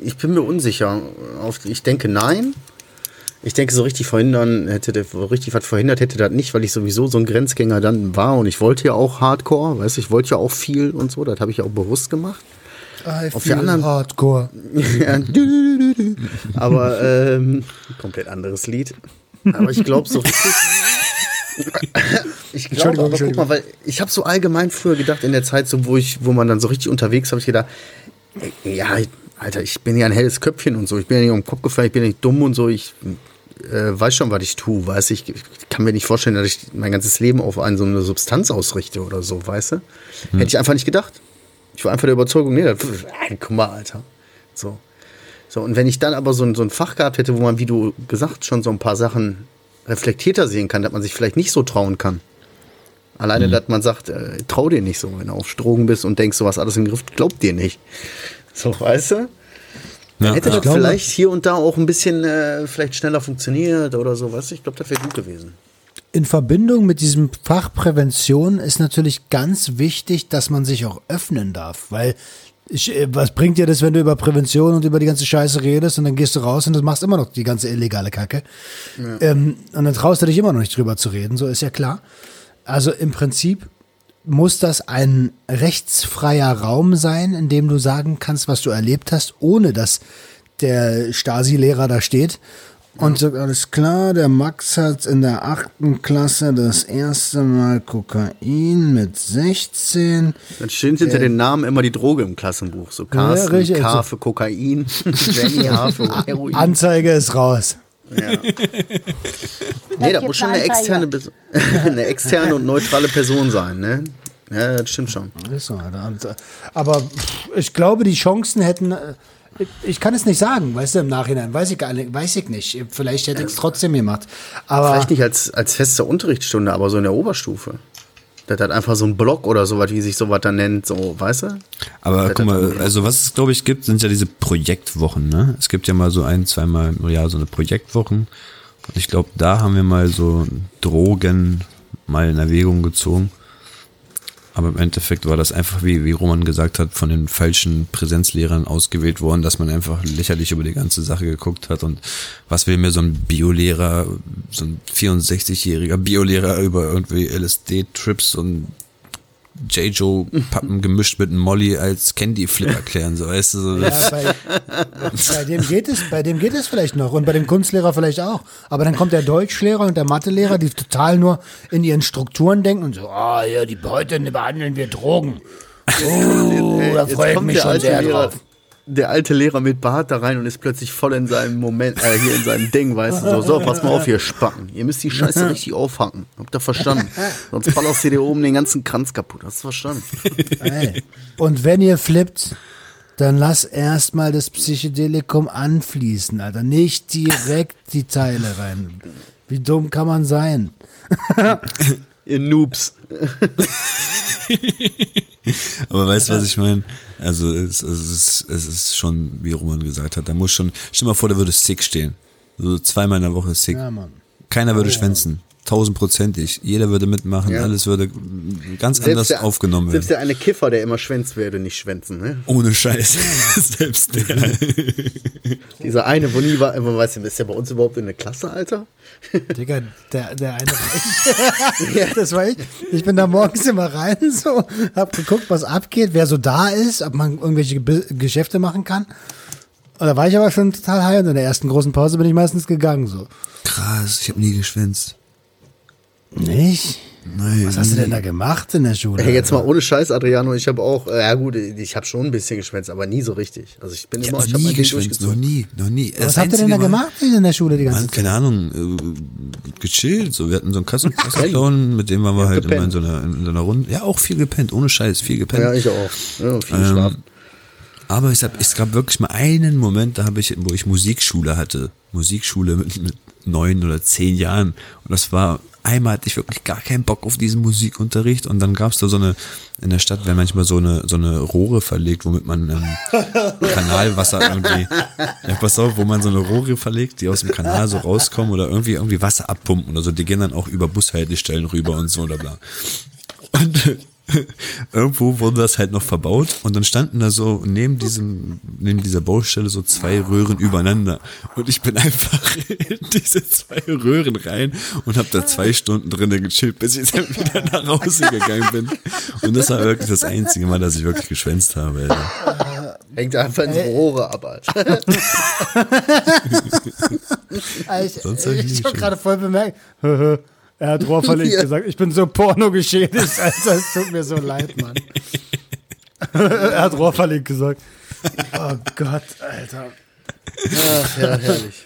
ich bin mir unsicher. Ich denke nein. Ich denke, so richtig verhindern hätte der, richtig was verhindert hätte das nicht, weil ich sowieso so ein Grenzgänger dann war und ich wollte ja auch Hardcore, weißt du, ich wollte ja auch viel und so, das habe ich ja auch bewusst gemacht. I Auf der anderen- Hardcore. *laughs* Ja, du, du, du. Aber ähm, komplett anderes Lied. Aber ich glaube so *laughs* richtig. Ich glaube aber, guck mal, weil ich habe so allgemein früher gedacht, in der Zeit, so, wo, ich, wo man dann so richtig unterwegs habe ich gedacht, ja, Alter, ich bin ja ein helles Köpfchen und so, ich bin ja nicht um den Kopf gefallen, ich bin ja nicht dumm und so, ich äh, weiß schon, was ich tue, weiß ich, ich kann mir nicht vorstellen, dass ich mein ganzes Leben auf eine, so eine Substanz ausrichte oder so, weißt du? Hätte ich einfach nicht gedacht. Ich war einfach der Überzeugung, nee, das, guck mal, Alter. So. So, und wenn ich dann aber so ein, so ein Fach gehabt hätte, wo man, wie du gesagt, schon so ein paar Sachen reflektierter sehen kann, dass man sich vielleicht nicht so trauen kann. Alleine, dass man sagt, äh, trau dir nicht so, wenn du auf Drogen bist und denkst, du hast alles im Griff, glaubt dir nicht. So, weißt du? Ja, Hätte das glaube- vielleicht hier und da auch ein bisschen äh, vielleicht schneller funktioniert oder so, weißt du? Ich glaube, das wäre gut gewesen. In Verbindung mit diesem Fach Prävention ist natürlich ganz wichtig, dass man sich auch öffnen darf, weil ich, äh, was bringt dir das, wenn du über Prävention und über die ganze Scheiße redest und dann gehst du raus und du machst immer noch die ganze illegale Kacke. Ähm, und dann traust du dich immer noch nicht drüber zu reden, so ist ja klar. Also im Prinzip muss das ein rechtsfreier Raum sein, in dem du sagen kannst, was du erlebt hast, ohne dass der Stasi-Lehrer da steht und sagt, alles klar, der Max hat in der achten Klasse das erste Mal Kokain mit 16. Dann steht hinter den Namen immer die Droge im Klassenbuch. So Carsten, richtig. K für Kokain, *laughs* Jenny, H für Heroin. Anzeige ist raus. Ja. *laughs* Nee, da muss schon eine externe, *laughs* eine externe und neutrale Person sein, ne? Ja, das stimmt schon. Äh, Aber ich glaube, die Chancen hätten. Ich kann es nicht sagen, weißt du, im Nachhinein. Weiß ich gar nicht, weiß ich nicht. Vielleicht hätte ich es trotzdem gemacht. Aber Vielleicht nicht als, als feste Unterrichtsstunde, aber so in der Oberstufe. Das hat einfach so ein Block oder sowas, wie sich sowas dann nennt, so, weißt du? Aber Das guck mal, also was es glaube ich gibt, sind ja diese Projektwochen, ne? Es gibt ja mal so ein, zweimal im Jahr so eine Projektwochen. Und ich glaube, da haben wir mal so Drogen mal in Erwägung gezogen. Aber im Endeffekt war das einfach, wie, wie Roman gesagt hat, von den falschen Präsenzlehrern ausgewählt worden, dass man einfach lächerlich über die ganze Sache geguckt hat. Und was will mir so ein Biolehrer, so ein 64-jähriger Biolehrer über irgendwie LSD-Trips und J-Joe-Pappen gemischt mit einem Molly als Candy-Flip *laughs* erklären, so weißt du. So. Ja, bei, bei dem geht es, bei dem geht es vielleicht noch und bei dem Kunstlehrer vielleicht auch. Aber dann kommt der Deutschlehrer und der Mathelehrer, die total nur in ihren Strukturen denken und so, ah ja, die heute behandeln wir Drogen. *laughs* Oh, da freue ich mich schon sehr Lehrer, drauf. Der alte Lehrer mit Bart da rein und ist plötzlich voll in seinem Moment, äh, hier in seinem Ding, weißt du, so, so, pass mal auf, ihr Spacken. Ihr müsst die Scheiße richtig aufhacken. Habt ihr verstanden? Sonst ballerst ihr dir oben den ganzen Kranz kaputt. Hast du verstanden? Ey. Und wenn ihr flippt, dann lass erstmal das Psychedelikum anfließen, Alter. Nicht direkt die Teile rein. Wie dumm kann man sein? Ihr Noobs. Aber weißt du, was ich meine? Also es, es, ist, es ist schon, wie Roman gesagt hat, da muss schon, stell dir mal vor, da würde Sick stehen. So zweimal in der Woche Sick. Ja, Mann. Keiner würde schwänzen. Tausendprozentig. Jeder würde mitmachen, Ja. alles würde ganz anders aufgenommen werden. Selbst der eine Kiffer, der immer schwänzt, würde nicht schwänzen, ne? Ohne Scheiß. *laughs* Selbst der. *laughs* Dieser eine, wo nie war, man weiß nicht, ist der bei uns überhaupt in der Klasse, Alter? *laughs* Digga, der, der eine war ich. das war ich. Ich bin da morgens immer rein, so, hab geguckt, was abgeht, wer so da ist, ob man irgendwelche Ge Geschäfte machen kann. Und da war ich aber schon total high und in der ersten großen Pause bin ich meistens gegangen, so. Krass, ich habe nie geschwänzt. Nicht? Nein. Was hast du denn da gemacht in der Schule? Hey, jetzt mal ohne Scheiß, Adriano, ich habe auch, äh, ja gut, ich habe schon ein bisschen geschwänzt, aber nie so richtig. Also ich bin Ich immer, habe ich noch hab nie mein Ding geschwänzt, noch nie, noch nie. Was habt ihr denn da gemacht in der Schule die ganze Mann, Zeit? keine Ahnung, äh, gechillt. So, wir hatten so einen Kassen *laughs* Kassenclown, mit dem waren wir halt immer in gepennt. so, einer, in so einer Runde. Ja, auch viel gepennt, ohne Scheiß, viel gepennt. Ja, ich auch. Ja, viel Ähm, geschlafen. Aber es, hab, es gab wirklich mal einen Moment, da habe ich, wo ich Musikschule hatte. Musikschule mit, mit neun oder zehn Jahren. Und das war einmal hatte ich wirklich gar keinen Bock auf diesen Musikunterricht und dann gab's da so eine, in der Stadt werden manchmal so eine, so eine Rohre verlegt, womit man ähm, Kanalwasser irgendwie, ja pass auf, wo man so eine Rohre verlegt, die aus dem Kanal so rauskommen oder irgendwie, irgendwie Wasser abpumpen oder so, die gehen dann auch über Bushaltestellen rüber und so oder bla. Und äh, *laughs* irgendwo wurde das halt noch verbaut und dann standen da so neben diesem, neben dieser Baustelle so zwei Röhren übereinander. Und ich bin einfach *laughs* in diese zwei Röhren rein und habe da zwei Stunden drinnen gechillt, bis ich dann wieder nach Hause gegangen bin. Und das war wirklich das einzige Mal, dass ich wirklich geschwänzt habe. Alter. Hängt einfach ins Rohre ab, Alter. *laughs* Ich, ich ich nicht habe schon. gerade voll bemerkt. Er hat Rohr verlegt Ja. gesagt, ich bin so porno geschädigt, Alter, es tut mir so leid, Mann. *laughs* er hat Rohr verlegt gesagt. Oh Gott, Alter. Ach, ja, herrlich.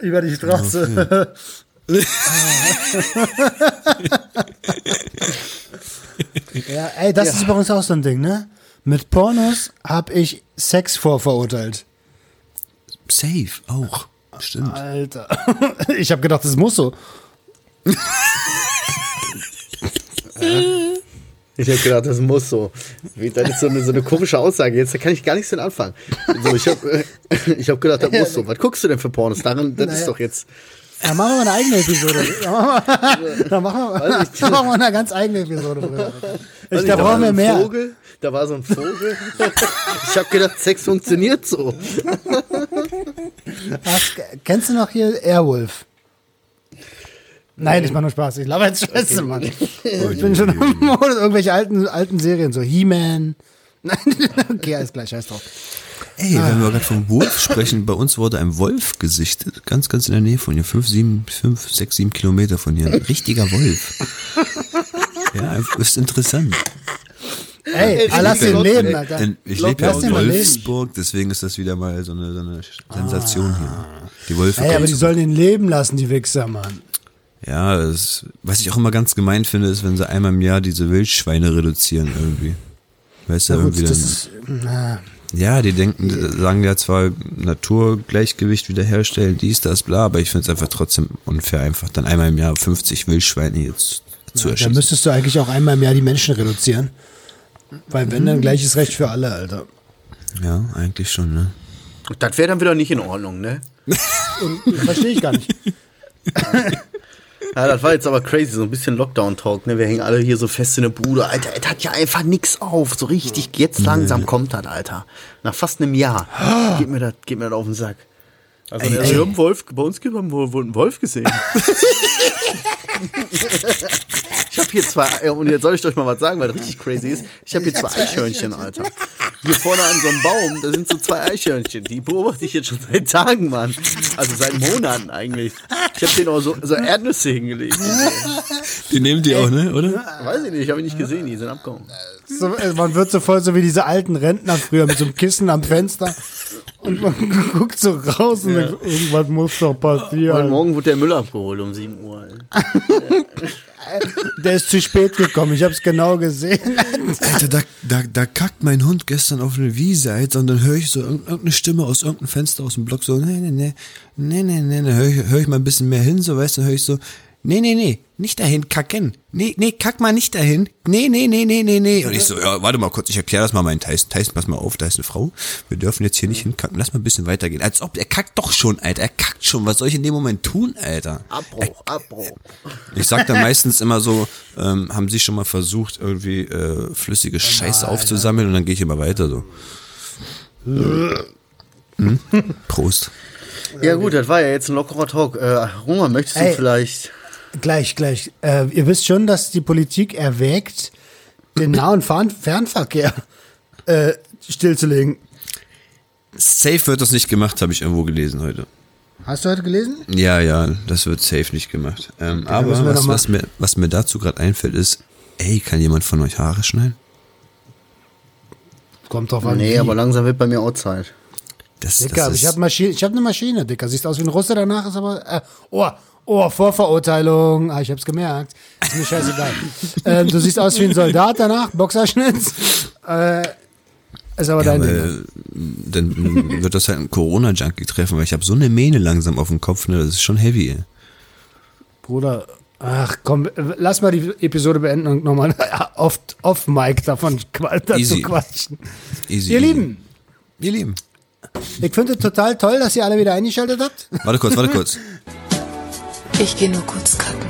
Über die Straße. ja, *laughs* ey, das ist übrigens auch so ein Ding, ne? Mit Pornos habe ich Sex vorverurteilt. Safe, auch. Stimmt. Alter. *laughs* Ich habe gedacht, das muss so. Ich habe gedacht, das muss so. Das ist so eine, so eine komische Aussage. Jetzt kann ich gar nichts mit anfangen. So, ich habe ich hab gedacht, das muss so. Was guckst du denn für Pornos? Daran, das ist Naja. doch jetzt. Ja, machen wir mal eine eigene Episode. *laughs* Da machen wir, da machen wir, da *laughs* machen wir eine ganz eigene Episode drüber. Ich, da brauchen wir so mehr. Vogel, da war so ein Vogel. *laughs* Ich habe gedacht, Sex funktioniert so. Hast, kennst du noch hier Airwolf? Nein, ich mach nur Spaß. Ich laber jetzt Scheiße, Mann. *laughs* Ich bin schon im Modus, irgendwelche alten, alten Serien, so He-Man. *laughs* Nein, okay, alles gleich, scheiß drauf. Ey, wenn wir gerade vom Wolf sprechen, bei uns wurde ein Wolf gesichtet, ganz, ganz in der Nähe von hier, fünf, sieben, fünf, sechs, sieben Kilometer von hier, ein richtiger Wolf. *laughs* Ja, ist interessant. Ey, ah, lass ihn leben, Alter. Denn ich lebe ja in. Wolfsburg, deswegen ist das wieder mal so eine, so eine Sensation hier. Die Wölfe. Ey, aber die sollen ihn leben lassen, die Wichser, Mann. Ja, das, was ich auch immer ganz gemein finde, ist, wenn sie einmal im Jahr diese Wildschweine reduzieren irgendwie. Weißt du, gut, irgendwie das dann, ist, na, Ja, die denken, sagen ja zwar Naturgleichgewicht wiederherstellen, dies, das, bla, aber ich finde es einfach trotzdem unfair, einfach dann einmal im Jahr 50 Wildschweine jetzt zu da erschießen. müsstest du eigentlich auch einmal im Jahr die Menschen reduzieren. Weil wenn, dann gleiches Recht für alle, Alter. Ja, eigentlich schon, ne? Das wäre dann wieder nicht in Ordnung, ne? *laughs* Verstehe ich gar nicht. *laughs* Ja, das war jetzt aber crazy, so ein bisschen Lockdown-Talk, ne? Wir hängen alle hier so fest in der Bude. Alter, es hat ja einfach nix auf. So richtig, jetzt langsam kommt das, Alter. Nach fast einem Jahr geht mir das, geht mir das auf den Sack. Also, Ey, ey. wir haben einen Wolf, bei uns haben wir wohl einen Wolf gesehen. *laughs* *laughs* ich habe hier zwei, ja, und jetzt soll ich euch mal was sagen, weil das richtig crazy ist. Ich habe hier zwei Eichhörnchen, Alter. Hier vorne an so einem Baum, da sind so zwei Eichhörnchen. Die beobachte ich jetzt schon seit Tagen, Mann. Also seit Monaten eigentlich. Ich habe denen auch so, so Erdnüsse hingelegt. Die nehmen die auch, ne, oder? Weiß ich nicht, habe ich nicht gesehen, die sind abgehauen. So, äh, man wird so voll so wie diese alten Rentner früher mit so einem Kissen am Fenster und man *laughs* guckt so raus und denkt, irgendwas muss doch Heute passieren. Morgen wurde der Müll abgeholt um 7 Uhr. *laughs* Der ist zu spät gekommen, ich hab's genau gesehen. Alter, da, da, da kackt mein Hund gestern auf eine Wiese, Alter, und dann höre ich so irg- irgendeine Stimme aus irgendeinem Fenster aus dem Block so, nee, nee, nee, nee, nee, nee, dann höre ich, hör ich mal ein bisschen mehr hin, so, weißt du, höre ich so, nee, nee, nee, nicht dahin, kacken. Nee, nee, kack mal nicht dahin. Nee, nee, nee, nee, nee, nee. Und ich so, ja, warte mal kurz, ich erkläre das mal meinen Tyson. Tyson, pass mal auf, da ist eine Frau. Wir dürfen jetzt hier nicht hinkacken. Lass mal ein bisschen weitergehen. Als ob, er kackt doch schon, Alter. Er kackt schon. Was soll ich in dem Moment tun, Alter? Abbruch, Abbruch. Ich sag dann *laughs* meistens immer so, ähm, haben Sie schon mal versucht, irgendwie äh, flüssige Scheiße aufzusammeln und dann gehe ich immer weiter so. Hm? Prost. Ja gut, das war ja jetzt ein lockerer Talk. Äh, Roman, möchtest du Ey. vielleicht... Gleich, gleich. Äh, ihr wisst schon, dass die Politik erwägt, den Nah- und Fern Fernverkehr äh, stillzulegen. Safe wird das nicht gemacht, habe ich irgendwo gelesen heute. Hast du heute gelesen? Ja, ja, das wird safe nicht gemacht. Ähm, aber was, was, mir, was mir dazu gerade einfällt ist, ey, kann jemand von euch Haare schneiden? Kommt drauf an. Nee, wie. aber langsam wird bei mir auch Zeit. Das, Dicker, das ich habe hab eine Maschine, Dicker. Siehst aus wie ein Russe danach, ist aber. Äh, oh, oh, Vorverurteilung. Ah, ich hab's gemerkt. Ist mir scheißegal. *laughs* ähm, du siehst aus wie ein Soldat danach, Boxerschnitt. Äh, ist aber ja, dein Ding. weil, dann wird das halt ein Corona-Junkie treffen, weil ich habe so eine Mähne langsam auf dem Kopf, ne, das ist schon heavy. Ey. Bruder, Ach komm, lass mal die Episode beenden und nochmal *laughs* off, off Mic davon dazu Easy. quatschen. Easy. Ihr easy. Lieben, Ihr Lieben. ich finde es total toll, dass ihr alle wieder eingeschaltet habt. Warte kurz, warte kurz. *laughs* Ich gehe nur kurz kacken.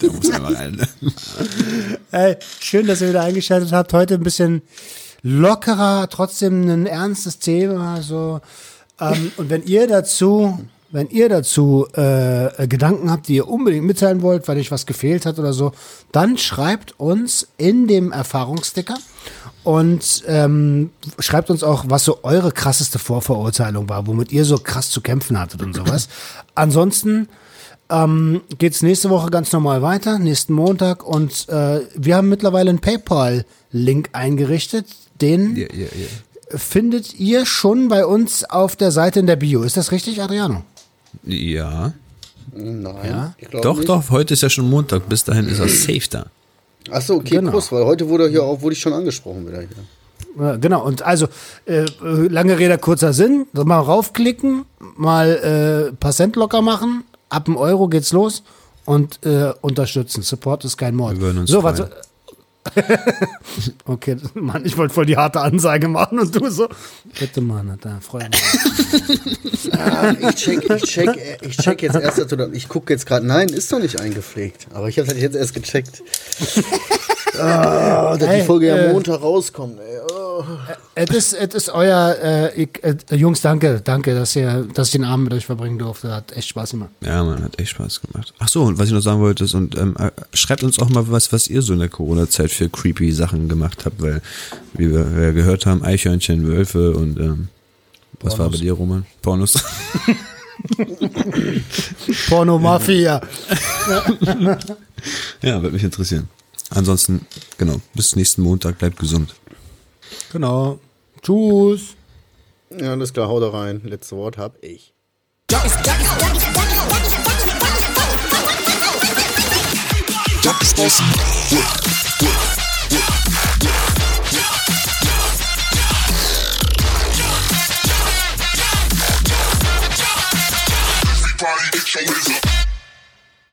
Da muss einmal rein. Ey, schön, dass ihr wieder eingeschaltet habt. Heute ein bisschen lockerer, trotzdem ein ernstes Thema. So. Ähm, und wenn ihr dazu, wenn ihr dazu äh, Gedanken habt, die ihr unbedingt mitteilen wollt, weil euch was gefehlt hat oder so, dann schreibt uns in dem Erfahrungssticker und ähm, schreibt uns auch, was so eure krasseste Vorverurteilung war, womit ihr so krass zu kämpfen hattet und sowas. *clears throat* Ansonsten ähm, geht's nächste Woche ganz normal weiter, nächsten Montag. Und äh, wir haben mittlerweile einen PayPal-Link eingerichtet. Den Ja, ja, ja. findet ihr schon bei uns auf der Seite in der Bio. Ist das richtig, Adriano? Ja. Nein. Ja? Doch, nicht. doch, heute ist ja schon Montag. Bis dahin ist er safe da. Achso, okay, Genau. Prost, weil heute wurde hier auch, wurde ich schon angesprochen wieder hier. Ja, Genau, und also äh, äh, lange Rede, kurzer Sinn. Mal raufklicken, mal äh, paar Cent locker machen, ab einem Euro geht's los und äh, unterstützen. Support ist kein Mord. Wir würden uns so, freuen. was, *laughs* okay, Mann, ich wollte voll die harte Ansage machen und du so. Bitte, Mann, da freue mich. *laughs* Ah, ich check, ich check, ich check jetzt erst, ich gucke jetzt gerade, nein, ist doch nicht eingepflegt. Aber ich habe halt jetzt erst gecheckt. *laughs* *laughs* Ah, dass Ey, die Folge ja äh, Montag rauskommt. Ey. Oh. Es ist, es ist euer, äh, ich, äh, Jungs, danke, danke, dass ihr, dass ich den Abend mit euch verbringen durfte. Hat echt Spaß gemacht. Ja, man, hat echt Spaß gemacht. Ach so, und was ich noch sagen wollte, ist, und ähm, äh, schreibt uns auch mal was, was ihr so in der Corona-Zeit für creepy Sachen gemacht habt, weil, wie wir, wir gehört haben, Eichhörnchen, Wölfe und ähm, was war bei dir, Roman? Pornos. *laughs* Porno-Mafia. ja, würde mich interessieren. Ansonsten, genau, bis nächsten Montag, bleibt gesund. genau. Tschüss. Ja, alles klar, hau da rein. Letzte Wort hab ich. Everybody, get your.